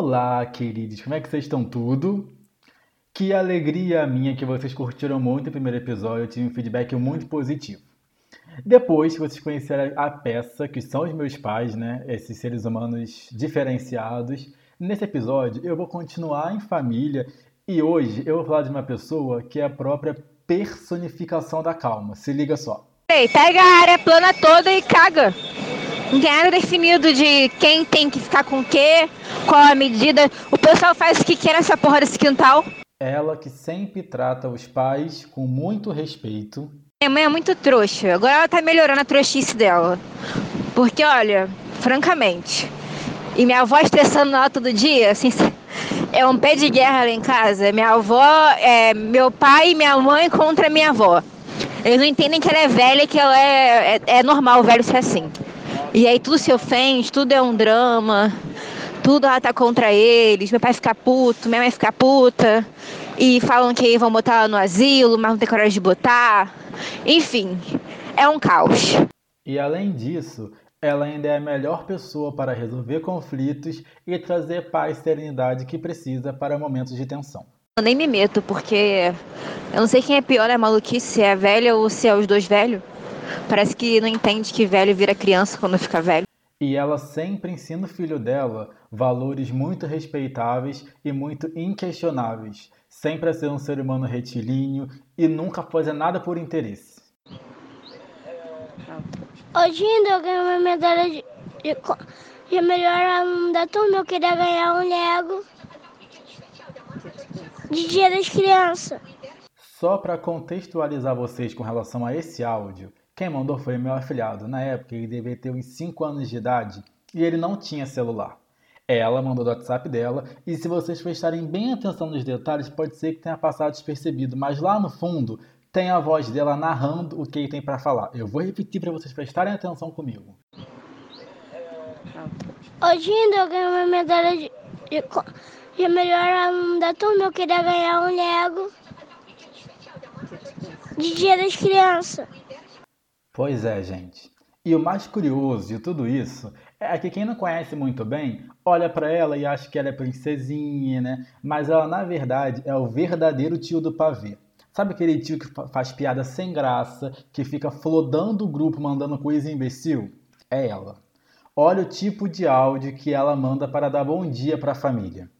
Olá, queridos, como é que vocês estão tudo? Que alegria minha que vocês curtiram muito o primeiro episódio, eu tive um feedback muito positivo. Depois que vocês conheceram a peça, que são os meus pais, né, esses seres humanos diferenciados, nesse episódio eu vou continuar em família e hoje eu vou falar de uma pessoa que é a própria personificação da calma. Se liga só. Ei, pega a área plana toda e caga. Tem nada definido de quem tem que ficar com o quê, qual a medida. O pessoal faz o que quer nessa porra desse quintal. Ela que sempre trata os pais com muito respeito. Minha mãe é muito trouxa. Agora ela tá melhorando a trouxice dela. Porque, olha, francamente. E minha avó estressando ela todo dia, assim, é um pé de guerra lá em casa. Minha avó, é meu pai e minha mãe contra minha avó. Eles não entendem que ela é velha e que ela é, é, é normal o velho ser assim. E aí tudo se ofende, tudo é um drama, tudo ela tá contra eles. Meu pai fica puto, minha mãe fica puta. E falam que vão botar ela no asilo, mas não tem coragem de botar. Enfim, é um caos. E além disso, ela ainda é a melhor pessoa para resolver conflitos e trazer paz e serenidade que precisa para momentos de tensão. Eu nem me meto, porque eu não sei quem é pior, é maluquice, se é velha ou se é os dois velhos. Parece que não entende que velho vira criança quando fica velho. E ela sempre ensina o filho dela valores muito respeitáveis e muito inquestionáveis, sempre a ser um ser humano retilíneo e nunca fazer nada por interesse. Hoje ainda eu ganhei uma medalha de, de, de melhor aluno da turma. Eu queria ganhar um Lego de Dia das Crianças. Só para contextualizar vocês com relação a esse áudio, quem mandou foi meu afilhado. Na época ele devia ter uns 5 anos de idade e ele não tinha celular. Ela mandou do WhatsApp dela e se vocês prestarem bem atenção nos detalhes, pode ser que tenha passado despercebido, mas lá no fundo tem a voz dela narrando o que ele tem para falar. Eu vou repetir para vocês prestarem atenção comigo. Hoje eu ganhei uma medalha de, de, de melhor aluno da turma. Eu queria ganhar um Lego de Dia das Crianças. Pois é, gente. E o mais curioso de tudo isso é que quem não conhece muito bem olha para ela e acha que ela é princesinha, né? Mas ela, na verdade, é o verdadeiro tio do pavê. Sabe aquele tio que faz piada sem graça, que fica flodando o grupo mandando coisa imbecil? É ela. Olha o tipo de áudio que ela manda para dar bom dia para a família.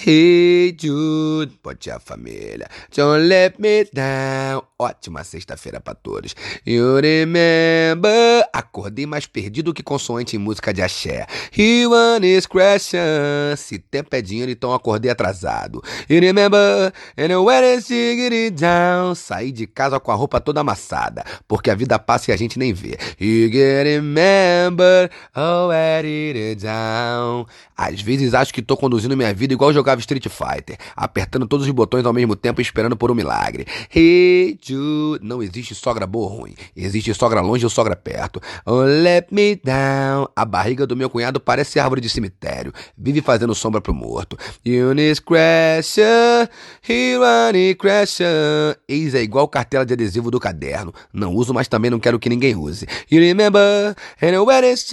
Hey Jude, bom dia família. Don't let me down. Ótima sexta-feira para todos. You remember? Acordei mais perdido que consoante em música de axé. He one is crashing. Se tempo é dinheiro, então acordei atrasado. You remember? And when it's it down. Saí de casa com a roupa toda amassada. Porque a vida passa e a gente nem vê. You get remember? Oh, it down. Às vezes acho que tô conduzindo minha vida igual jogava Street Fighter, apertando todos os botões ao mesmo tempo e esperando por um milagre. Hey Jude, não existe sogra boa ou ruim, existe sogra longe ou sogra perto. Oh, let me down. A barriga do meu cunhado parece árvore de cemitério, vive fazendo sombra pro morto. Eunice Crasher, Hirani Crasher. Eis é igual cartela de adesivo do caderno. Não uso, mas também não quero que ninguém use. You remember? And when it's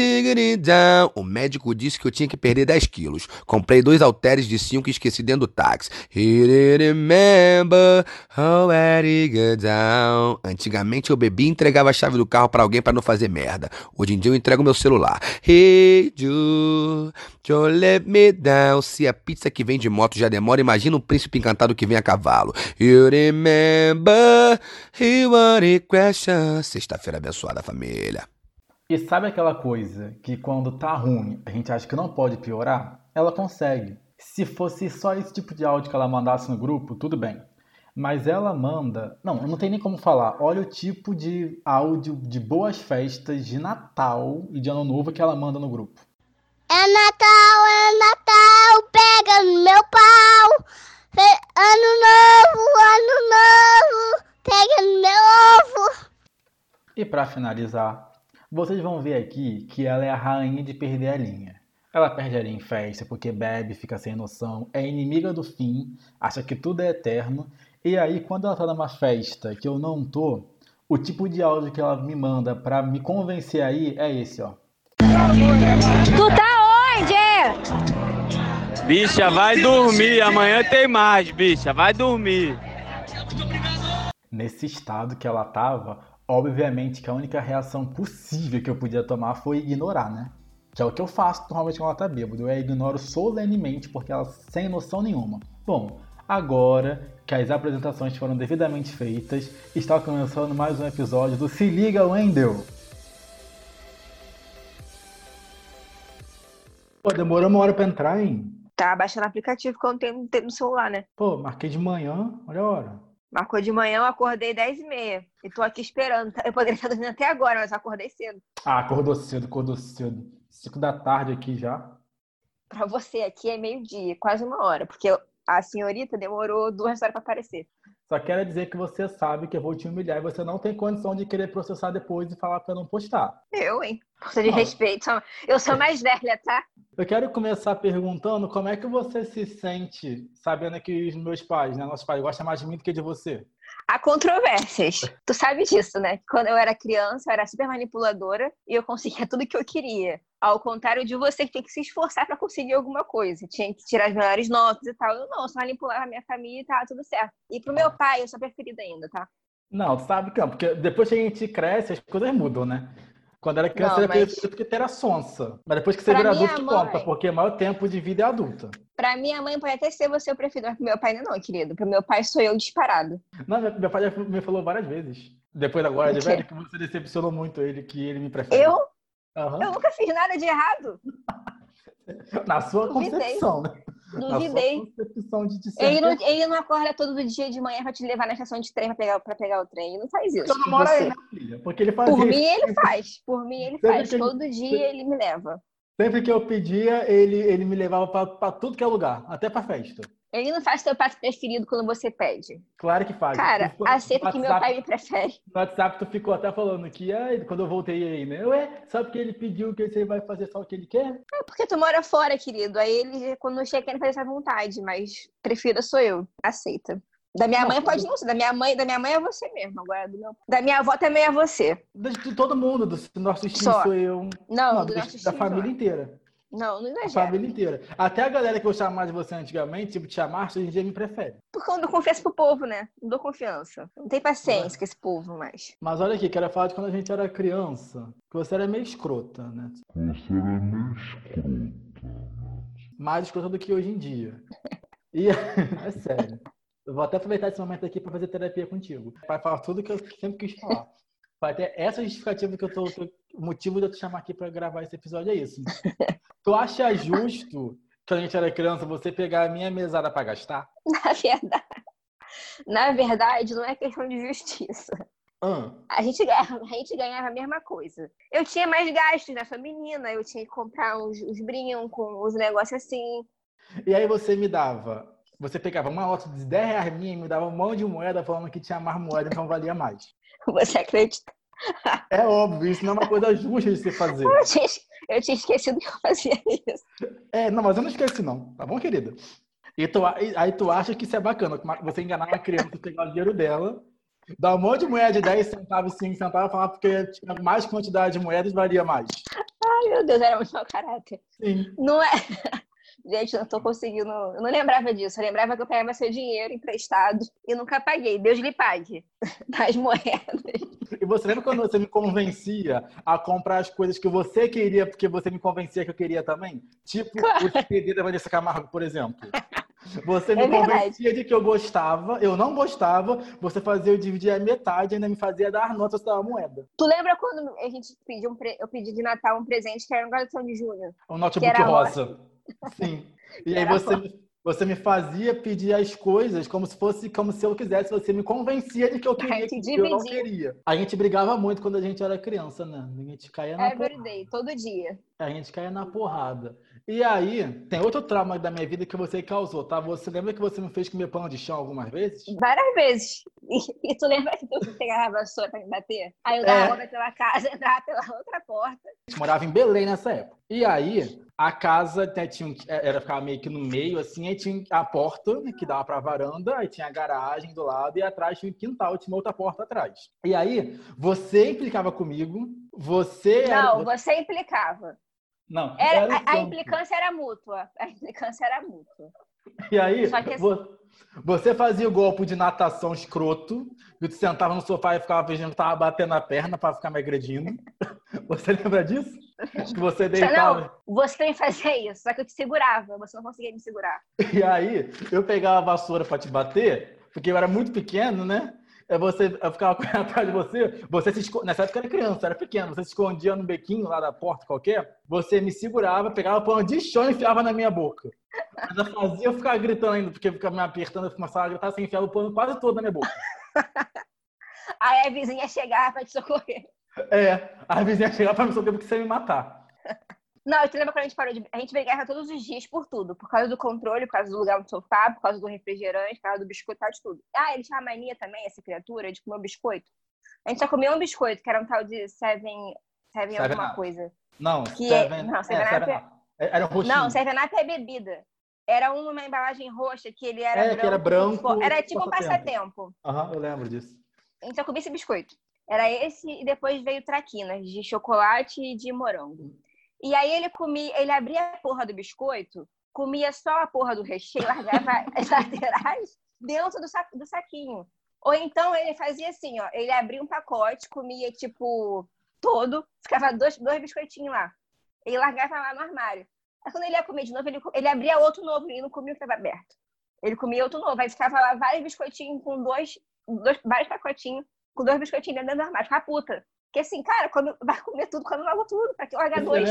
down. O médico disse que eu tinha que perder 10 quilos. Comprei dois halteres de 5 e esqueci dentro do táxi. He remember how get down. Antigamente eu bebia e entregava a chave do carro para alguém para não fazer merda. Hoje em dia eu entrego meu celular. Hey Jude, don't let me down. Se a pizza que vem de moto já demora, imagina um príncipe encantado que vem a cavalo. You remember he wanted crash. Sexta-feira abençoada, família. E sabe aquela coisa que quando tá ruim a gente acha que não pode piorar? Ela consegue. Se fosse só esse tipo de áudio que ela mandasse no grupo, tudo bem. Mas ela manda. Não, não tem nem como falar. Olha o tipo de áudio de boas festas de Natal e de Ano Novo que ela manda no grupo. É Natal, é Natal, pega no meu pau. Ano novo, ano novo, pega no meu ovo. E para finalizar, vocês vão ver aqui que ela é a rainha de perder a linha. Ela perde a linha em festa porque bebe, fica sem noção, é inimiga do fim, acha que tudo é eterno. E aí, quando ela tá numa festa que eu não tô, o tipo de áudio que ela me manda pra me convencer aí é esse, ó. Tu tá onde? Bicha, vai dormir. Amanhã tem mais, bicha. Vai dormir. Nesse estado que ela tava, obviamente que a única reação possível que eu podia tomar foi ignorar, né? Que é o que eu faço normalmente quando ela tá bêbada. Eu a ignoro solenemente porque ela sem noção nenhuma. Bom, agora que as apresentações foram devidamente feitas, está começando mais um episódio do Se Liga Wendel. Pô, demorou uma hora pra entrar, hein? Tá baixando o aplicativo que eu não tenho no celular, né? Pô, marquei de manhã, olha a hora. Marcou de manhã, eu acordei 10 e meia. E tô aqui esperando. Eu poderia estar dormindo até agora, mas eu acordei cedo. Ah, acordou cedo, acordou cedo. Cinco da tarde aqui já. Pra você aqui é meio-dia, quase uma hora, porque a senhorita demorou duas horas pra aparecer. Só quero dizer que você sabe que eu vou te humilhar e você não tem condição de querer processar depois e falar pra não postar. Eu, hein? Força de Não. respeito. Eu sou mais velha, tá? Eu quero começar perguntando como é que você se sente sabendo que os meus pais, né, nossos pais, gostam mais de mim do que de você. Há controvérsias. Tu sabe disso, né? Quando eu era criança, eu era super manipuladora e eu conseguia tudo que eu queria. Ao contrário de você que tem que se esforçar pra conseguir alguma coisa. Tinha que tirar as melhores notas e tal. Eu não, eu só manipulava a minha família e tava tudo certo. E pro meu pai, eu sou preferida ainda, tá? Não, tu sabe que não, porque depois que a gente cresce, as coisas mudam, né? Quando era criança, Não, era mas- porque era sonsa. Mas depois que você Pra vira adulto, mãe- conta, porque o maior tempo de vida é adulta. Pra minha mãe pode até ser você o preferido, mas pro meu pai não, querido. Pro meu pai sou eu disparado. Não, meu pai já me falou várias vezes. Depois agora, de velho, que você decepcionou muito ele, que ele me prefere. Eu? Aham. Eu nunca fiz nada de errado. Na sua concepção, né? Na Duvidei. Ele não, ele não acorda todo dia de manhã pra te levar na estação de trem pra pegar, pra pegar o trem. Ele não faz isso. Eu não aí, né, filha? Porque ele fazia Por isso. mim, ele faz. Por mim, ele Sempre faz. ele- Todo dia ele me leva. Sempre que eu pedia, ele, ele me levava pra, pra tudo que é lugar, até pra festa. Ele não faz teu prato preferido quando você pede. Claro que faz. Cara, Tu- aceita que meu pai me prefere. No WhatsApp tu ficou até falando que ai, quando eu voltei aí, né? Ué, sabe que ele pediu que você vai fazer só o que ele quer? É porque tu mora fora, querido. Aí ele, quando chega, quer fazer essa vontade. Mas preferida sou eu. Aceita. Da minha mãe pode eu- não ser. Da minha mãe, da minha mãe é você mesmo. Agora, do meu... da minha avó também é você. De, todo mundo, do nosso time Só. sou eu. Não, Não, do do- nosso da família inteira. Não, não A exagera. família inteira. Até a galera que eu chamava de você antigamente, tipo Tia Márcia, hoje em dia me prefere. Porque eu não dou confiança pro povo, né? Não dou confiança. Não tem paciência com esse povo mais. Mas olha aqui, quero falar de quando a gente era criança, que você era meio escrota, né? Você era meio escrota, né? Mais escrota do que hoje em dia. E é sério. Eu vou até aproveitar esse momento aqui para fazer terapia contigo. Para falar tudo que eu sempre quis falar. Vai ter essa justificativa que eu tô. que- o motivo de eu te chamar aqui para gravar esse episódio é isso. tu acha justo, quando a gente era criança, você pegar a minha mesada para gastar? Na verdade, na verdade, não é questão de justiça. Ah, A gente, ganhava, a gente ganhava a mesma coisa. Eu tinha mais gastos? Sou menina, eu tinha que comprar uns, uns brincos, uns negócios assim. E aí você me dava. Você pegava uma nota de 10 reais minha e me dava um monte de moeda falando que tinha mais moeda, então valia mais. Você acredita? É óbvio, isso não é uma coisa justa de se fazer. Eu tinha, eu tinha esquecido que eu fazia isso. É, não, mas eu não esqueci não, tá bom, querida? E tu, aí tu acha que isso é bacana, você enganar uma criança, pegar o dinheiro dela, dar um monte de moeda de 10 centavos, 5 centavos, falar porque tinha mais quantidade de moedas, valia mais. Ai, meu Deus, era muito mau caráter. Sim. Não é. Gente, eu não tô conseguindo. Eu não lembrava disso. Eu lembrava que eu pegava seu dinheiro emprestado e nunca paguei. Deus lhe pague. Das moedas. E você lembra quando você me convencia a comprar as coisas que você queria, porque você me convencia que eu queria também? Tipo Claro. o CD da Vanessa Camargo, por exemplo. Você me É convencia de que eu gostava, eu não gostava, você fazia eu dividir a metade e ainda me fazia dar notas da moeda. Tu lembra quando a gente pediu um pre- eu pedi de Natal um presente que era um galetão de Júnior? Um notebook era rosa. Sim. E aí você, me- você me fazia pedir as coisas como se fosse como se eu quisesse, você me convencia de que eu queria, que eu não queria. A gente brigava muito quando a gente era criança, né? A gente caía na porrada. Everyday, todo dia. A gente caía na porrada. E aí, tem outro trauma da minha vida que você causou, tá? Você lembra que você me fez comer pão de chão algumas vezes? Várias vezes. E, e tu lembra que tu pegava a vassoura pra me bater? Aí eu dava É. pela casa, entrava pela outra porta. A gente morava em Belém nessa época. E aí, a casa né, tinha, um- era ficava meio que no meio, assim, aí tinha a porta né, que dava pra varanda, aí tinha a garagem do lado, e atrás tinha um quintal, tinha outra porta atrás. E aí, você implicava comigo, você era. Não, você implicava. Não, Era, era a, a implicância era mútua. A implicância era mútua. E aí, que assim- vo- você fazia o golpe de natação escroto, e tu sentava no sofá e ficava fingindo que tava batendo a perna pra ficar me agredindo. Você lembra disso? Que você deitava. não, você também fazia isso, só que eu te segurava, você não conseguia me segurar. E aí, eu pegava a vassoura pra te bater, porque eu era muito pequeno, né? Aí você, eu ficava correndo atrás de você, você se esco... nessa época eu era criança, eu era pequeno, você se escondia no bequinho lá da porta qualquer, você me segurava, pegava o pano de chão e enfiava na minha boca. Ainda fazia eu ficar gritando ainda, porque ficava me apertando, eu começava a gritar, você enfiava o pano quase todo na minha boca. Aí a vizinha chegava pra te socorrer. É, a vizinha chegava pra me socorrer porque você ia me matar. Não, eu te lembro quando a gente parou de. A gente brigava todos os dias por tudo. Por causa do controle, por causa do lugar no sofá, por causa do refrigerante, por causa do biscoito, por causa de tudo. Ah, ele tinha a mania também, essa criatura, de comer um biscoito. A gente só comia um biscoito, que era um tal de Seven. Seven Seven alguma Up. coisa. Não, Que Seven, é- não, é, Seven Seven Up. É, Era roxinho. Não, Seven Up é bebida. Era uma embalagem roxa que ele era É, branco. que era branco, Era tipo um passatempo. Aham, eu lembro disso. A gente só comia esse biscoito. Era esse e depois veio traquinas de chocolate e de morango. E aí ele comia, ele abria a porra do biscoito, comia só a porra do recheio, largava as laterais dentro do, sa- do saquinho. Ou então ele fazia assim, ó, ele abria um pacote, comia tipo todo, ficava dois, dois biscoitinhos lá. Ele largava lá no armário. Aí quando ele ia comer de novo, ele, ele abria outro novo e não comia o que estava aberto. Ele comia outro novo, aí ficava lá vários biscoitinhos com dois, dois vários pacotinhos com dois biscoitinhos dentro do armário. Ficava puta. Porque assim, cara, quando vai comer tudo, quando logo tudo, pra que largar dois?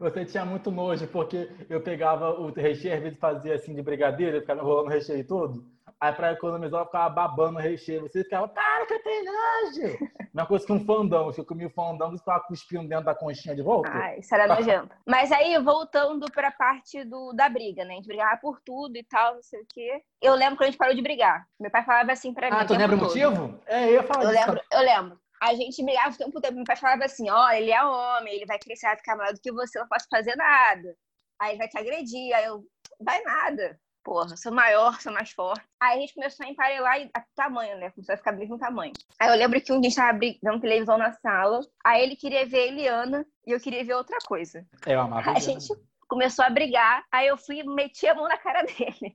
Você tinha muito nojo, porque eu pegava o recheio, às vezes fazia assim de brigadeiro, eu ficava enrolando o recheio todo. Aí pra economizar, eu ficava babando o recheio. Você ficava, para que eu tenho nojo! Mesma coisa que um fandão. Se eu comia o fandão, você ficava cuspindo dentro da conchinha de volta. Ah, isso era nojento. Mas aí, voltando pra parte do, da briga, né? A gente brigava por tudo e tal, não sei o quê. Eu lembro quando a gente parou de brigar. Meu pai falava assim pra mim. Ah, tu lembra o motivo? É, eu ia falar Eu disso. lembro, eu lembro. A gente brigava o tempo todo. Meu pai falava assim: ó, ele é homem, ele vai crescer, vai ficar maior do que você, eu não posso fazer nada. Aí ele vai te agredir. Aí eu, vai nada. Porra, sou maior, sou mais forte. Aí a gente começou a emparelar e- a tamanho, né? Começou a ficar briga com tamanho. Aí eu lembro que um dia a gente tava brigando televisão na sala. Aí ele queria ver a Eliana e eu queria ver outra coisa. Eu amava. A gente começou a brigar, aí eu fui e meti a mão na cara dele.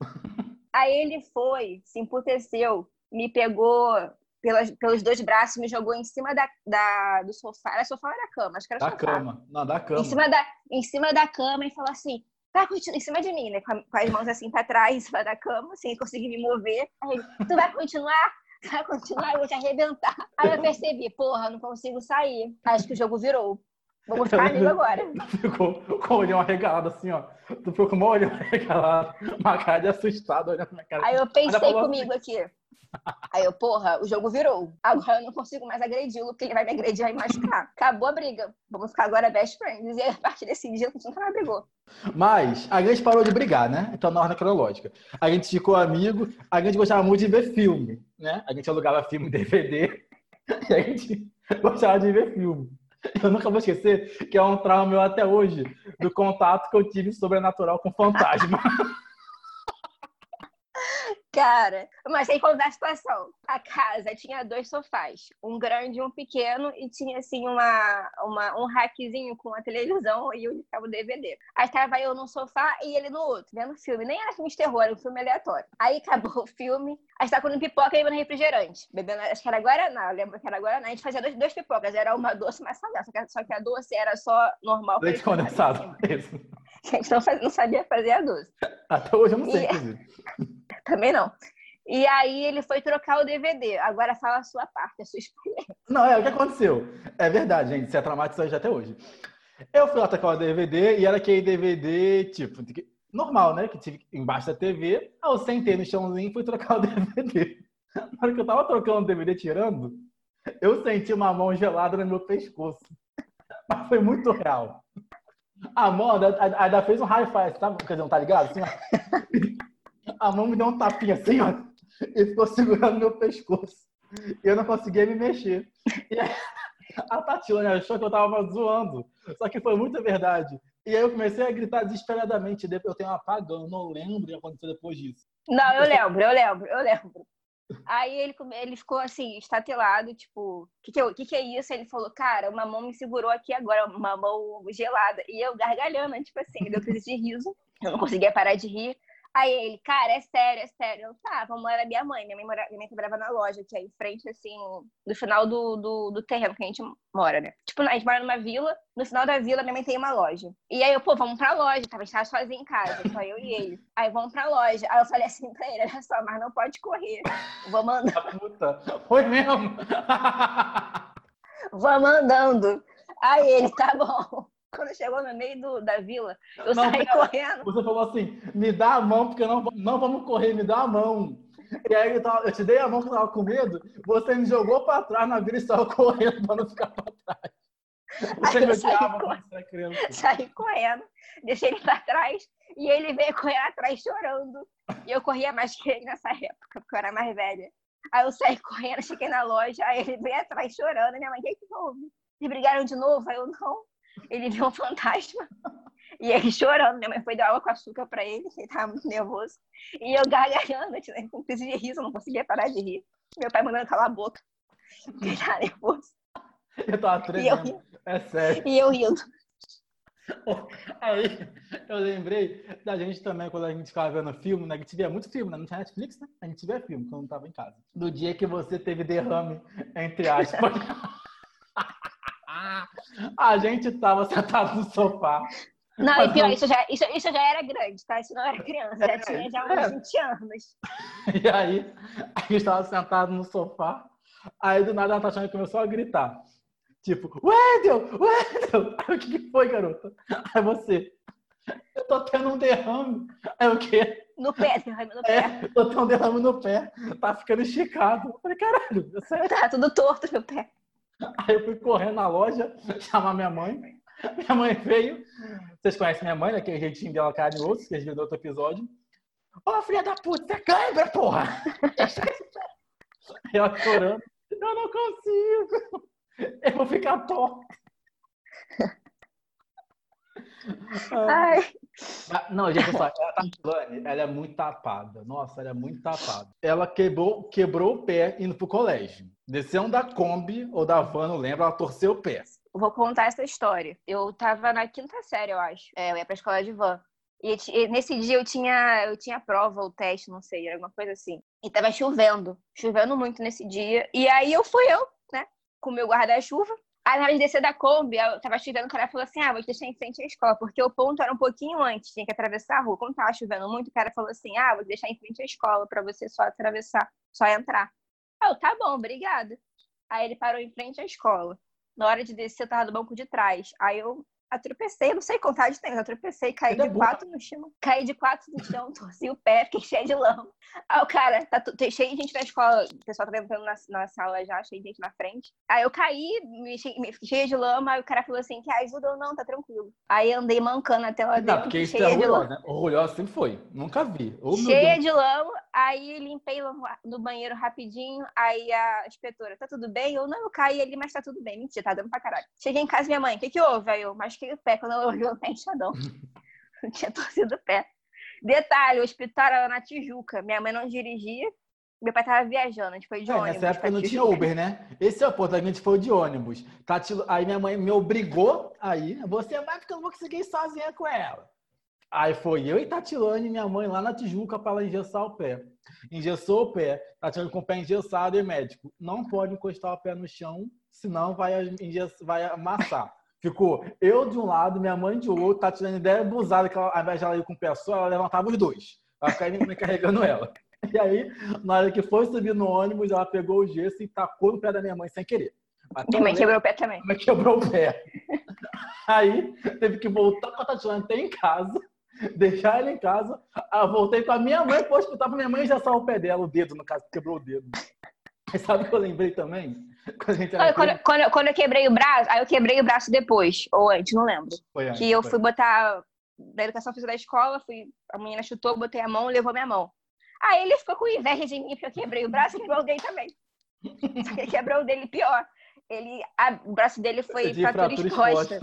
Aí ele foi, se emputeceu, me pegou pelas, pelos dois braços, me jogou em cima da, da- do sofá. Era sofá ou era cama? Acho que era Da sofá. cama. Não, da cama. Em cima da, em cima da cama e falou assim. Vai continuar, em cima de mim, né? Com, as mãos assim pra trás, em cima da cama, sem conseguir me mover. Aí tu vai continuar? Tu vai continuar? Eu vou te arrebentar. Aí eu percebi, porra, não consigo sair. Acho que o jogo virou. Vamos ficar amigo agora. Ficou com o olhão arregalado assim, ó. Tu ficou com o olhão arregalado, uma cara de assustado olhando na minha cara. Aí eu pensei comigo aqui. Aí eu, porra, o jogo virou. Agora eu não consigo mais agredi-lo, porque ele vai me agredir vai me machucar. Acabou a briga. Vamos ficar agora best friends. E a partir desse dia a gente nunca mais brigou. Mas a gente parou de brigar, né? Então, na ordem cronológica. A gente ficou amigo, a gente gostava muito de ver filme, né? A gente alugava filme DVD e a gente gostava de ver filme. Eu nunca vou esquecer que é um trauma meu até hoje do contato que eu tive sobrenatural com fantasma. Cara, mas aí contar a situação. A casa tinha dois sofás, um grande e um pequeno, e tinha assim uma, uma, um rackzinho com a televisão e onde ficava o DVD. Aí tava eu num sofá e ele no outro, vendo filme. Nem era filme de terror, era um filme aleatório. Aí acabou o filme, a gente tava comendo pipoca e bebendo refrigerante. Bebendo, acho que era Guaraná, eu lembro que era Guaraná. A gente fazia dois, duas pipocas, era uma doce e uma salgada. Só que, só que a doce era só normal. Leite condensado. Isso. A gente não, não sabia fazer a doce. Até hoje eu não sei, E- inclusive. Também não. E aí ele foi trocar o DVD. Agora fala a sua parte, a sua experiência. Não, é o que aconteceu. É verdade, gente. Isso é traumatizante até hoje. Eu fui lá trocar o DVD e era aquele DVD, tipo, normal, né? Que tive embaixo da TV. Aí eu sentei no chãozinho e fui trocar o DVD. Na hora que eu tava trocando o DVD, tirando, eu senti uma mão gelada no meu pescoço. Mas foi muito real. A mão ainda, fez um high five, tá? Quer dizer, não tá ligado? Assim. A mão me deu um tapinha assim, ó. E ficou segurando meu pescoço. E eu não conseguia me mexer. E a Tatiana achou que eu tava zoando. Só que foi muita verdade. E aí eu comecei a gritar desesperadamente. Depois eu tenho um apagão, não lembro o que aconteceu depois disso. Não, eu lembro, eu lembro, eu lembro. Aí ele, ele ficou assim, estatelado, tipo, o que, que, que, que é isso? Ele falou, cara, uma mão me segurou aqui agora, uma mão gelada. E eu gargalhando, tipo assim, deu crise de riso. Eu não conseguia parar de rir. Aí ele, cara, é sério, é sério. Eu, tá, vamos morar minha mãe. Minha mãe, mora, minha mãe trabalhava na loja, que é em frente, assim, no final do, do, do terreno que a gente mora, né? Tipo, a gente mora numa vila, no final da vila minha mãe tem uma loja. E aí eu, pô, vamos pra loja, tava, a gente tava sozinho em casa, só eu e ele. Aí vamos pra loja. Aí eu falei assim pra ele, olha só, mas não pode correr. Vamos andando, Puta, foi mesmo? vamos andando. Aí ele, tá bom. Quando chegou no meio do, da vila, eu Não, saí pera. correndo. Você falou assim, me dá a mão, porque não, não vamos correr, me dá a mão. E aí eu, tava- eu te dei a mão que eu tava com medo, você me jogou pra trás na vila e saiu correndo pra não ficar pra trás. Você Aí me saí odiava correndo. quando você era criança. saí correndo, deixei ele pra trás e ele veio correr atrás chorando. E eu corria mais que ele nessa época, porque eu era mais velha. Aí eu saí correndo, cheguei na loja, aí ele veio atrás chorando. Minha mãe, o que que houve? Eles brigaram de novo? Aí eu, não. Ele viu um fantasma. E ele chorando. Minha mãe foi dar água com açúcar pra ele, ele tava muito nervoso. E eu gargalhando, tirando com crise de riso, eu não conseguia parar de rir. Meu pai mandando calar a boca. Porque ele tava nervoso. Eu tava E eu, tremendo. É sério. e eu rindo. Aí eu lembrei da gente também, quando a gente ficava vendo filme, né? Que a gente via muito filme, né? Não tinha Netflix, né? A gente via filme quando não tava em casa. No dia que você teve derrame, entre aspas. a gente tava sentado no sofá. Não, Mas e pior, isso já, isso, isso já era grande, tá? Isso não era criança, já É, tinha já é. uns 20 anos. E aí, a gente tava sentado no sofá. Aí do nada a Tatiana começou a gritar. Tipo, Wendel! Wendel! Aí o que que foi, garota? Aí você, eu tô tendo um derrame. Aí o quê? No pé, derrame no pé. É, tô tendo um derrame no pé. Tá ficando esticado. Eu falei, caralho, é sério? Tá tudo torto meu pé. Aí eu fui correndo na loja, chamar minha mãe. Minha mãe veio. Vocês conhecem minha mãe, né? Aquele jeitinho dela carinhoso, que vocês viram no outro episódio. Ô, filha da puta, você cãibra, porra! Ela chorando. Eu não consigo. Eu vou ficar torta. Ai, Não, gente, a Tatilane, ela é muito tapada. Nossa, ela é muito tapada. Ela quebrou, quebrou o pé indo pro colégio. Desceu da Kombi ou da van, não lembro, ela torceu o pé. vou contar essa história. Eu tava na quinta série, eu acho. É, eu ia pra escola de van. E, e nesse dia eu tinha, eu tinha prova ou teste, não sei, alguma coisa assim. E tava chovendo, chovendo muito nesse dia. E aí eu fui eu, né, com meu guarda-chuva. Aí na hora de descer da Kombi, eu tava chovendo, o cara falou assim, ah, vou te deixar em frente à escola, porque o ponto era um pouquinho antes, tinha que atravessar a rua. Como tava chovendo muito, o cara falou assim, ah, vou te deixar em frente à escola pra você só atravessar, só entrar. Aí eu, tá bom, obrigada. Aí ele parou em frente à escola. Na hora de descer, eu tava do banco de trás. Aí eu atropecei, não sei contar de tempo, eu atropecei, caí de quatro no chão. Caí de quatro no chão, torci o pé, fiquei cheia de lama. Aí o cara, tá cheio de gente na escola, o pessoal tá entrando na, na sala já, cheio de gente na frente. Aí eu caí, me, me- fiquei cheia de lama, aí o cara falou assim, quer ajuda ou não, tá tranquilo. Aí andei mancando até lá Não, dentro, porque isso é cheia de lama. né? Orgulhosa sempre foi. Nunca vi. Meu cheia de lama, aí limpei no- banheiro rapidinho, aí a inspetora, tá tudo bem? Eu, não, eu caí ali, mas tá tudo bem. Mentira, tá dando pra caralho. Cheguei em casa, minha mãe, o que que houve? Aí eu machuquei o pé, quando eu olhei o. Eu tinha torcido o pé. Detalhe, o hospital era na Tijuca, minha mãe não dirigia, meu pai tava viajando, a gente foi de É, ônibus. nessa época não tinha. Uber, né? Esse é o ponto. A gente foi de ônibus. Tati- Aí minha mãe me obrigou aí. Você vai porque eu não vou conseguir ir sozinha com ela. Aí foi eu e Tatilane, minha mãe, lá na Tijuca para ela engessar o pé. Engessou o pé. Tatilane com o pé engessado e médico. Não pode encostar o pé no chão, senão vai, vai amassar. Ficou eu de um lado, minha mãe de outro. Tatilane ideia abusada, que ela, ao invés de ela ir com o pé só, ela levantava os dois. Ficar minha mãe carregando ela. E aí, na hora que foi subir no ônibus, ela pegou o gesso e tacou no pé da minha mãe sem querer. Até Minha mãe quebrou o pé também. mas quebrou o pé. Aí teve que voltar com a Tatiana até em casa, deixar ela em casa. Aí eu voltei com a minha mãe para o hospital para minha mãe já o pé dela, o dedo, no caso, quebrou o dedo. Mas sabe o que eu lembrei também? Quando era Quando, quando, eu- quebrei o braço, aí eu quebrei o braço depois, ou antes, não lembro. Foi antes, que eu foi. fui botar da educação física da escola, fui, a menina chutou, botei a mão, levou minha mão. Aí ele ficou com inveja de mim, porque eu quebrei o braço e quebrou o dele também. Só que ele quebrou o dele pior. Ele, a- o braço dele foi De fratura fratura exposta.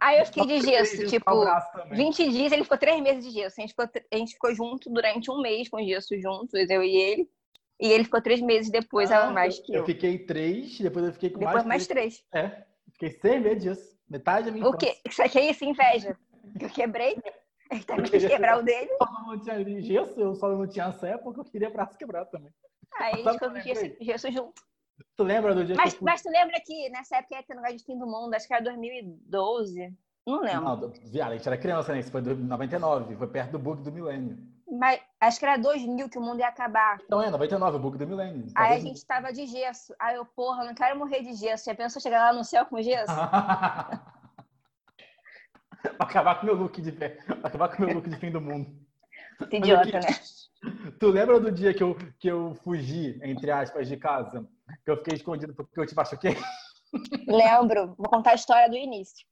Aí eu fiquei de gesso, tipo, um abraço também. 20 dias, ele ficou três meses de gesso. A gente ficou, a gente ficou junto durante um mês com gesso juntos, eu e ele. E ele ficou três meses depois Ah, a mais que eu. Eu fiquei três, depois eu fiquei com Depois mais três. É, fiquei seis meses disso. Metade da minha O quê? Isso aqui é isso, inveja. Que eu quebrei. Ele também quis quebrar o dele. Eu não tinha gesso, eu só não tinha essa época, eu queria braço quebrado também. Aí a gente que eu fez o gesso, gesso junto. Tu lembra do dia Mas, que eu fui... mas tu lembra que nessa época ia ter no lugar de fim do mundo, acho que era 2012. Não lembro. Não, do- viado, a gente era criança, né? Isso foi em 99, foi perto do bug do milênio. Mas acho que era 2000 que o mundo ia acabar. Então é, 99, o bug do milênio. Aí a gente tava de gesso. Aí eu, porra, não quero morrer de gesso. Já pensou chegar lá no céu com gesso? Pra acabar com o meu look de. Pra acabar com o meu look de fim do mundo. Que idiota, né? Tu lembra do dia que eu, que eu fugi, entre aspas, de casa? Que eu fiquei escondido porque eu te machuquei? Lembro. Vou contar a história do início.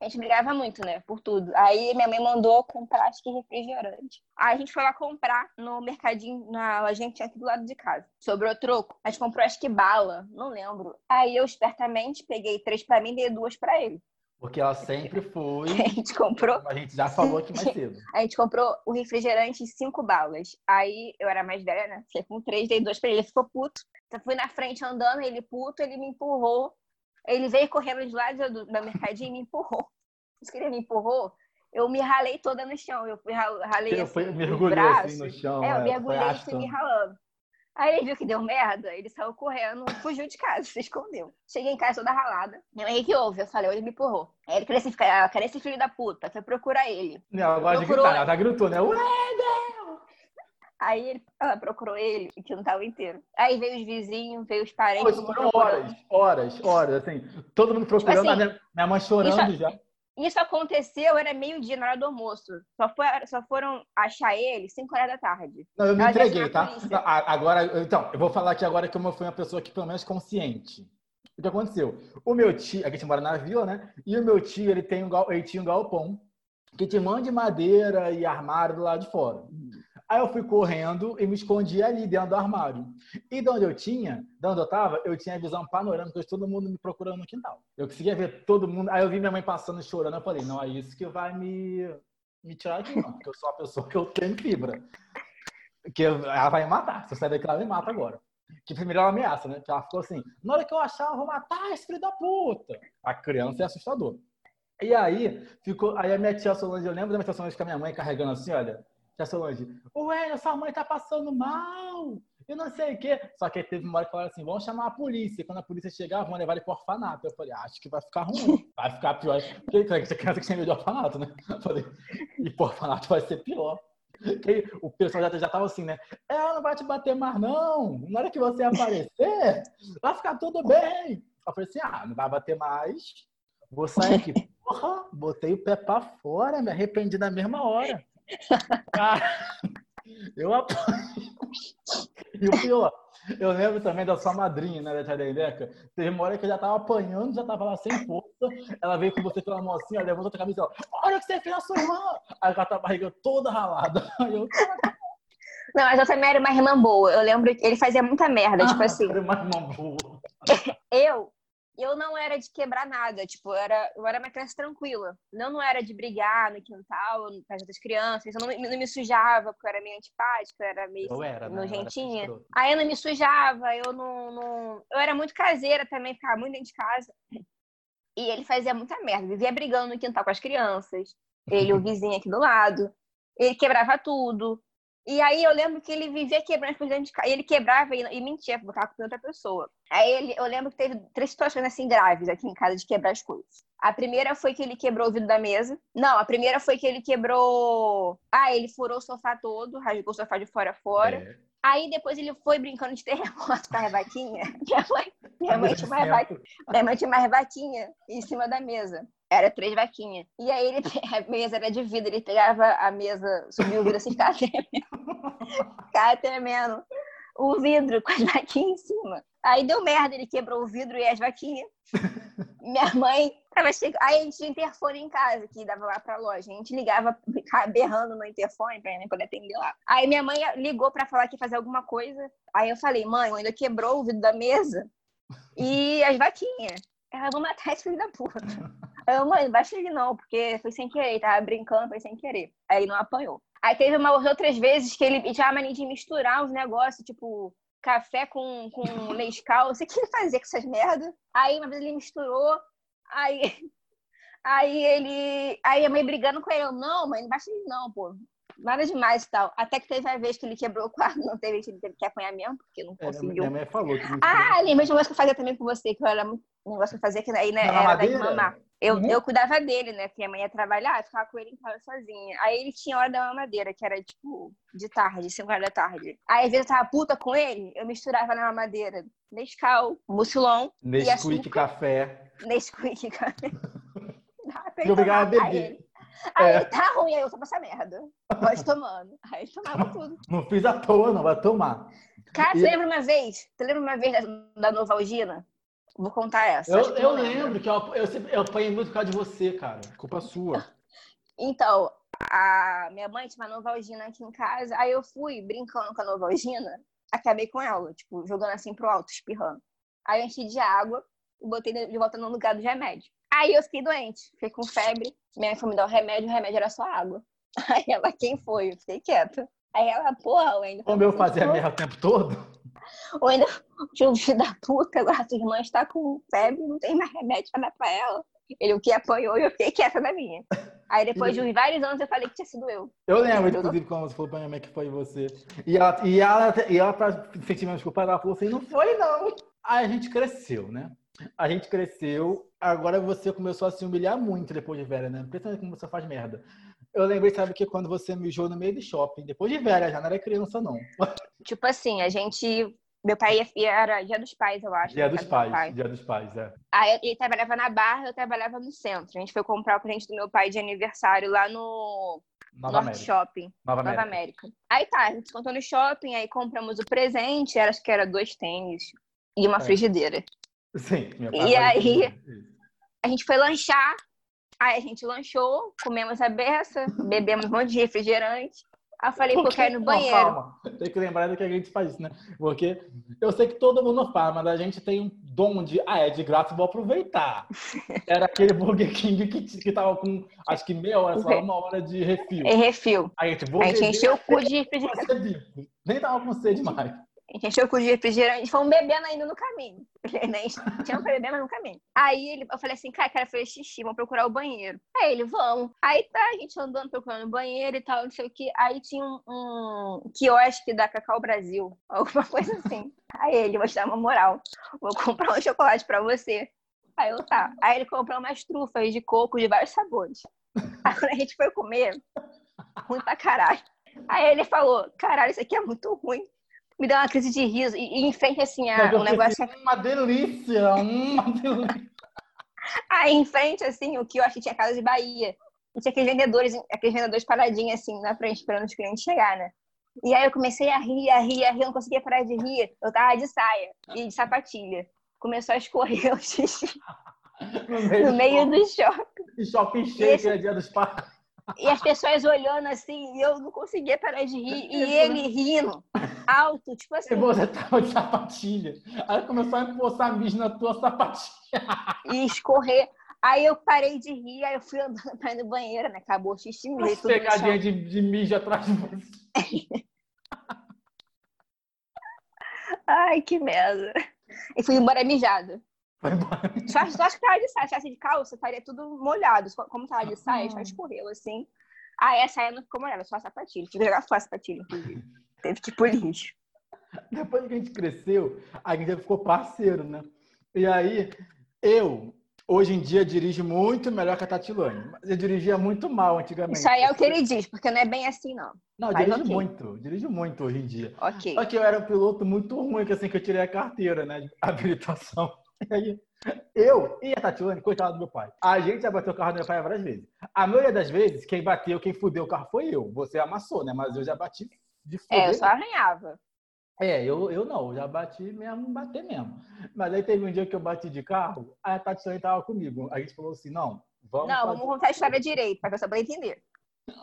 A gente brigava muito, né? Por tudo. Aí minha mãe mandou comprar, acho que refrigerante. Aí a gente foi lá comprar no mercadinho, na lojinha que tinha aqui do lado de casa. Sobrou troco. A gente comprou, acho que bala. Não lembro. Aí eu, espertamente, peguei três pra mim e dei duas pra ele. Porque ela sempre foi. A gente comprou A gente já falou aqui mais cedo. A gente comprou o refrigerante em cinco balas. Aí eu era mais velha, né? Fiquei com três, dei dois pra ele. Ele ficou puto. Eu fui na frente andando, ele puto, ele me empurrou. Ele veio correndo de lá do, do mercadinho e me empurrou. Isso que ele me empurrou, eu me ralei toda no chão. Eu fui, ral- ralei Eu assim, fui, braços. assim no chão. É, eu foi mergulhei e me ralando. Aí ele viu que deu merda, ele saiu correndo, fugiu de casa, se escondeu. Cheguei em casa toda ralada. Mãe, o que houve? Eu falei, ele me empurrou. Aí ele, cadê esse, ah, cadê esse filho da puta? Foi procurar ele. Não, ela gosta de gritar, ela tá gritou, né? Ué! Aí ele- ela procurou ele, o quintal inteiro. Aí veio os vizinhos, veio os parentes. Foram horas, horas, horas, assim. Todo mundo procurando, assim, a minha, minha mãe chorando isso- já. Isso aconteceu, era meio-dia, na hora do almoço. Só, foi, só foram achar ele 5 horas da tarde. Não, eu me Ela entreguei, tá? Agora, então, eu vou falar aqui agora que eu fui uma pessoa que pelo menos consciente. O que aconteceu? O meu tio, a gente mora na vila, né? E o meu tio, ele, tem um, ele tinha um galpão que tinha mão de madeira e armário do lado de fora. Aí eu fui correndo e me escondi ali dentro do armário. E de onde eu tinha, de onde eu tava, eu tinha visão panorâmica de todo mundo me procurando no quintal. Eu conseguia ver todo mundo. Aí eu vi minha mãe passando chorando. Eu falei, não é isso que vai me, me tirar aqui, não. Porque eu sou uma pessoa que eu tenho fibra. Que ela vai me matar. Se eu sair daqui, ela me mata agora. Que primeiro ela ameaça, né? Que ela ficou assim: na hora que eu achar, eu vou matar esse filho da puta. A criança é assustador. E aí, ficou. Aí a minha tia Solange, eu lembro da minha tia Solange com a minha mãe carregando assim, olha. Tia Solange, ué, sua mãe tá passando mal. Eu não sei o quê. Só que aí teve uma hora que falaram assim: vamos chamar a polícia. Quando a polícia chegar, vão levar ele pro orfanato. Eu falei, acho que vai ficar ruim. Vai ficar pior. Porque criança que tinha medo de orfanato, né? Eu falei, e pro orfanato vai ser pior. Que aí o pessoal já, já tava assim, né? Ela não vai te bater mais, não. Na hora que você aparecer, vai ficar tudo bem. Eu falei assim: ah, não vai bater mais. Vou sair aqui. Porra, botei o pé pra fora, me arrependi na mesma hora. Cara, eu apanhei. E o pior, eu lembro também da sua madrinha, né, da tia Dendeca. Teve uma hora que eu já tava apanhando, já tava lá sem força. Ela veio com você pela mão assim, ó, levantou a camisa e ela, olha o que você fez na sua irmã. Aí ela tá com a barriga toda ralada. Aí eu, Não, mas eu também era uma irmã boa. Eu lembro que ele fazia muita merda. Tipo assim, era uma irmã boa. eu eu não era de quebrar nada, tipo, eu era, eu era uma criança tranquila. Não, não era de brigar no quintal, no perto das crianças, eu não, me- não me sujava, porque eu era meio antipática, eu era meio Eu era, né? Nojentinha. escroto. Aí eu não me sujava, eu não, não- Eu era muito caseira também, ficava muito dentro de casa. E ele fazia muita merda, vivia brigando no quintal com as crianças. Ele, o vizinho aqui do lado. Ele quebrava tudo. E aí eu lembro que ele vivia quebrando as coisas dentro de casa. Ele quebrava e, e mentia, botava com outra pessoa. Aí ele, eu lembro que teve três situações assim graves aqui em casa de quebrar as coisas. A primeira foi que ele quebrou o vidro da mesa. Não, a primeira foi que ele quebrou. Ah, ele furou o sofá todo, rasgou o sofá de fora a fora. É. Aí depois ele foi brincando de terremoto com a vaquinha. Minha mãe, minha mãe tinha uma Certo. vaquinha. Minha mãe tinha uma vaquinha em cima da mesa. Era três vaquinhas. E aí ele, a mesa era de vidro, ele pegava a mesa, subiu o vidro assim, ficava tremendo. Ficava tremendo. O vidro com as vaquinhas em cima. Aí deu merda, ele quebrou o vidro e as vaquinhas. Minha mãe tava chegando. Aí a gente tinha interfone em casa, que dava lá pra loja. A gente ligava, ficava berrando no interfone pra minha mãe poder atender lá. Aí minha mãe ligou pra falar que ia fazer alguma coisa. Aí eu falei, mãe, ainda quebrou o vidro da mesa e as vaquinhas. Ela, vou matar esse filho da puta. Eu, mãe, não baixa ele não, porque foi sem querer, tava brincando, foi sem querer. Aí não apanhou. Aí teve umas outras vezes que ele tinha a mania de misturar os negócios, tipo, café com, com Nescau, não sei o que ele fazia com essas merdas. Aí uma vez ele misturou, aí, aí ele. Aí a mãe brigando com ele, eu, não, mãe, não baixa ele não, pô. Nada demais e tal. Até que teve a vez que ele quebrou o quarto, não teve, ele teve que apanhar mesmo, porque não É, conseguiu. minha mãe falou que não Ah, lembra de um negócio que eu fazia também com você, que eu era muito. Um negócio que eu fazia que aí, né, Na era da mamadeira? Eu, Uhum. eu cuidava dele, né? Porque a mãe ia trabalhar, eu ficava com ele em casa sozinha. Aí ele tinha hora da mamadeira, que era tipo de tarde, 5 horas da tarde. Aí às vezes eu tava puta com ele, eu misturava na mamadeira Nescau, Mucilon Nesquik açúcar. café. Nesquik, cara. Dá pra E obrigado a. Aí beber. ele, aí É. tá ruim, aí eu tomo essa merda. Pode tomando. Aí tomava tudo. Não fiz à toa, não, vai tomar. Cara, E- você lembra uma vez? Você lembra uma vez da, da Novalgina? Vou contar essa. Eu, eu lembro que eu, eu, eu apanhei muito por causa de você, cara. Culpa sua. Então, a minha mãe tinha uma Novalgina aqui em casa, aí eu fui brincando com a Novalgina, acabei com ela, tipo, jogando assim pro alto, espirrando. Aí eu enchi de água e botei de volta no lugar do remédio. Aí eu fiquei doente, fiquei com febre, minha mãe foi me dar o remédio, o remédio era só água. Aí ela, quem foi? Eu fiquei quieta. Aí ela, porra, o Wendel. Como eu fazia merda o tempo todo, O Wendel, filho filho da puta, agora sua irmã está com febre, não tem mais remédio pra dar pra ela. Ele, o que apanhou, e eu fiquei quieta na minha. Aí depois de uns vários anos eu falei que tinha sido eu. eu lembro, inclusive, quando você falou pra minha mãe que foi você. E ela, e ela, e ela pra sentir menos culpa, ela falou assim: não foi, não. Aí a gente cresceu, né? A gente cresceu, agora você começou a se humilhar muito depois de velha, né? Principalmente como você faz merda. Eu lembrei, sabe, que quando você mijou no meio do shopping, depois de velha, já não era criança, não. Tipo assim, a gente. Meu pai ia, era dia dos pais, eu acho. Dia dos pais, pai. dia dos pais, é. Aí ele trabalhava na Barra, eu trabalhava no centro. A gente foi comprar o presente do meu pai de aniversário lá no Nova Norte América. Shopping, Nova Nova América. América. Aí tá, a gente se encontrou no shopping, aí compramos o presente, era- acho que era dois tênis e uma É. frigideira. Sim, meu E aí- isso. A gente foi lanchar, aí a gente lanchou, comemos a beça, bebemos um monte de refrigerante. Aí eu falei, eu quero ir no Não, banheiro. calma. Tem que lembrar do que a gente faz isso, né? Porque eu sei que todo mundo faz, mas a gente tem um dom de, ah, é de graça, vou aproveitar. Era aquele Burger King que, que tava com, acho que meia hora, só uma hora de refil. E refil. Aí a gente, A gente encheu o cu de refrigerante. Nem tava com sede mais. A gente encheu o cu de refrigerante, fomos bebendo ainda no caminho. Né, tinha beber, mas no caminho. Aí ele, eu falei assim, cara, quero fazer xixi, vamos procurar o banheiro. Aí ele, vamos. Aí tá, a gente andando procurando o banheiro e tal, não sei o que. Aí tinha um, um quiosque da Cacau Brasil, alguma coisa assim. Aí ele, vou te dar uma moral, vou comprar um chocolate pra você. Aí eu, tá. Aí ele comprou umas trufas de coco de vários sabores. Aí quando a gente foi comer, ruim pra caralho. Aí ele falou, caralho, isso aqui é muito ruim me deu uma crise de riso. E, e em frente, assim, a, o negócio. Uma delícia, uma delícia. Aí em frente, assim, o que eu achei tinha casa de Bahia. E tinha aqueles vendedores, aqueles vendedores paradinhos, assim, na frente, esperando os clientes chegar, né? E aí eu comecei a rir, a rir, a rir, eu não conseguia parar de rir. Eu tava de saia e de sapatilha. Começou a escorrer o xixi No meio, no meio do shopping. shopping cheio, Esse- que é dia dos pais. E as pessoas olhando assim, e eu não conseguia parar de rir. E ele rindo, alto, tipo assim. Você tava de sapatilha. Aí começou a empoçar mijo na tua sapatilha. e escorrer. Aí eu parei de rir, aí eu fui andando pra ir no banheiro, né? Acabou o xixi, me As tudo no chão. pegadinhas de, de mijo atrás de você. Ai, que merda. E fui embora mijado. Vai embora. Acho que tava de saia. Se tivesse de calça, estaria tudo molhado. Como tava de saia, Ah. só escorreu assim. Ah, essa saia não ficou molhada, só a sapatilha. Tive que jogar fora a sapatilha, inclusive. Teve que ir pro lixo. Depois que a gente cresceu, a gente já ficou parceiro, né? E aí, eu, hoje em dia, dirijo muito melhor que a Tatilane. Mas eu dirigia muito mal antigamente. Isso aí é o que ele diz, porque não é bem assim, não. Não, eu Mas dirijo ok. muito. Dirijo muito hoje em dia. Ok. Só que eu era um piloto muito ruim, que assim que eu tirei a carteira, né? De habilitação. E aí, eu e a Tatiane, coitada do meu pai. A gente já bateu o carro do meu pai várias vezes. A maioria das vezes, quem bateu, quem fudeu o carro foi eu. Você amassou, né? Mas eu já bati de fuder. É, eu só arranhava. É, eu, eu não, eu já bati mesmo, bater mesmo. Mas aí teve um dia que eu bati de carro, a Tatiane tava comigo. A gente falou assim, não, vamos Não, fazer- vamos contar a história direito, pra pessoa poder entender.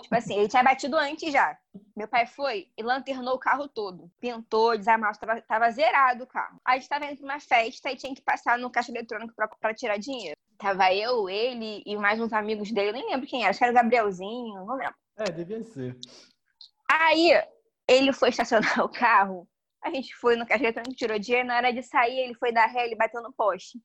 Tipo assim, ele tinha batido antes já. Meu pai foi e lanternou o carro todo. Pintou, desarmado, tava, tava zerado o carro. Aí a gente tava indo pra uma festa e tinha que passar no caixa eletrônico pra, pra tirar dinheiro. Tava eu, ele e mais uns amigos dele, eu nem lembro quem era, acho que era o Gabrielzinho, não lembro. É, devia ser. Aí ele foi estacionar o carro, a gente foi no caixa eletrônico, tirou dinheiro, na hora de sair ele foi dar ré, ele bateu no poste.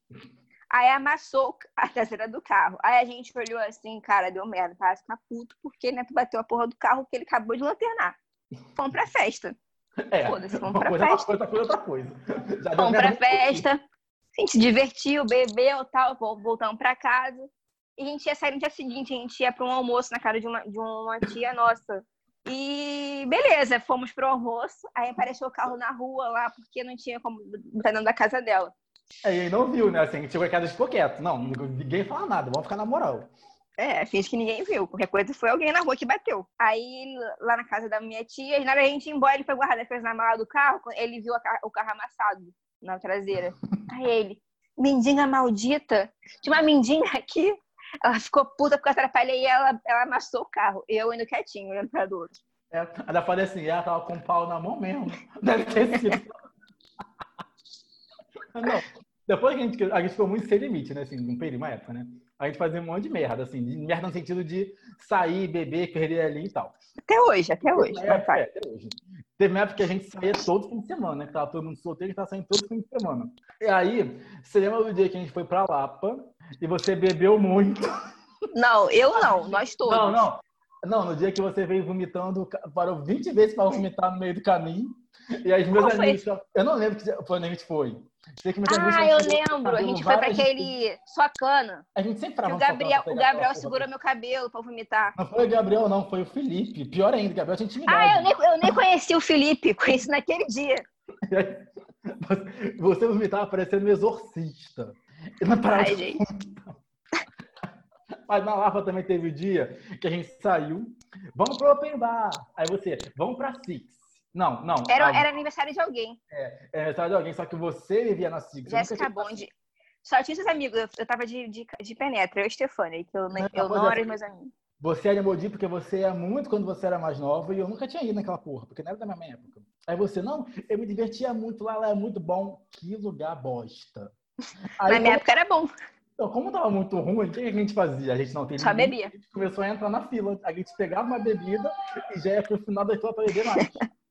Aí amassou a traseira do carro. Aí a gente olhou assim, cara, deu merda, tá puto, porque né, tu bateu a porra do carro que ele acabou de lanternar. Fomos pra festa. É, Foda-se, vamos pra coisa, festa. outra coisa, outra coisa. Já deu Fomos merda pra festa, a gente se divertiu, bebeu e tal, vol- voltamos pra casa. E a gente ia sair no dia seguinte, a gente ia pra um almoço na casa de uma, de uma tia nossa. E beleza, fomos pro almoço, aí apareceu o carro na rua lá, porque não tinha como botar dentro da casa dela. Aí ele não viu, né? Assim, a chegou em casa e ficou quieto. Não, ninguém fala nada, vamos ficar na moral. É, finge que ninguém viu. Qualquer coisa foi alguém na rua que bateu. Aí, lá na casa da minha tia, na hora da gente ir embora, ele foi guardar as coisas na mala do carro, ele viu a o carro amassado na traseira. Aí ele, mendiga maldita, tinha uma mendiga aqui. Ela ficou puta porque eu atrapalhei e ela, ela amassou o carro. Eu indo quietinho, olhando pra do outro. É, ainda falei assim, ela tava com o pau na mão mesmo. Deve ter sido. Não, depois que a gente, a gente ficou muito sem limite, né? Assim, num período, uma época, né? A gente fazia um monte de merda, assim, de merda no sentido de sair, beber, perder ali e tal. Até hoje, até hoje. É, até hoje. Teve uma época que a gente saía todo fim de semana, né? Que tava todo mundo solteiro e tava saindo todo fim de semana. E aí, você lembra do dia que a gente foi pra Lapa e você bebeu muito? Não, eu não, nós todos. Não, não. Não, no dia que você veio vomitando, parou 20 vezes para vomitar no meio do caminho. E aí, meus Qual foi amigos. Eu não lembro que foi gente foi. Sei que meus Ah, eu estavam lembro. A gente foi pra várias- aquele Socana. A gente sempre falava o Gabriel, o Gabriel segurou. segurou meu cabelo pra vomitar. Não foi o Gabriel, não, foi o Felipe. Pior ainda, o Gabriel tinha intimidade. Ah, eu nem, eu nem conheci o Felipe, conheci naquele dia. Você- Você vomitava parecendo um exorcista. Parava Ai, gente. Mas na Lapa também teve o dia que a gente saiu. Vamos pro Open Bar. Aí você, vamos pra Six. Não, não. Era, era aniversário de alguém. É aniversário de alguém, só que você vivia na nunca Jéssica Bond. Só tinha esses amigos. Eu, eu tava de, de, de penetra. Eu e Stefania, que eu, Não, eu não é. era os meus amigos. Você era emoji porque você ia muito quando você era mais nova e eu nunca tinha ido naquela porra, porque não era da minha época. Aí você, não, eu me divertia muito lá, lá é muito bom. Que lugar bosta. Aí, Na minha como, época era bom. então, como tava muito ruim, o que a gente fazia? A gente não tem Só bebia. A gente começou a entrar na fila. A gente pegava uma bebida e já ia pro final da fila pra beber mais.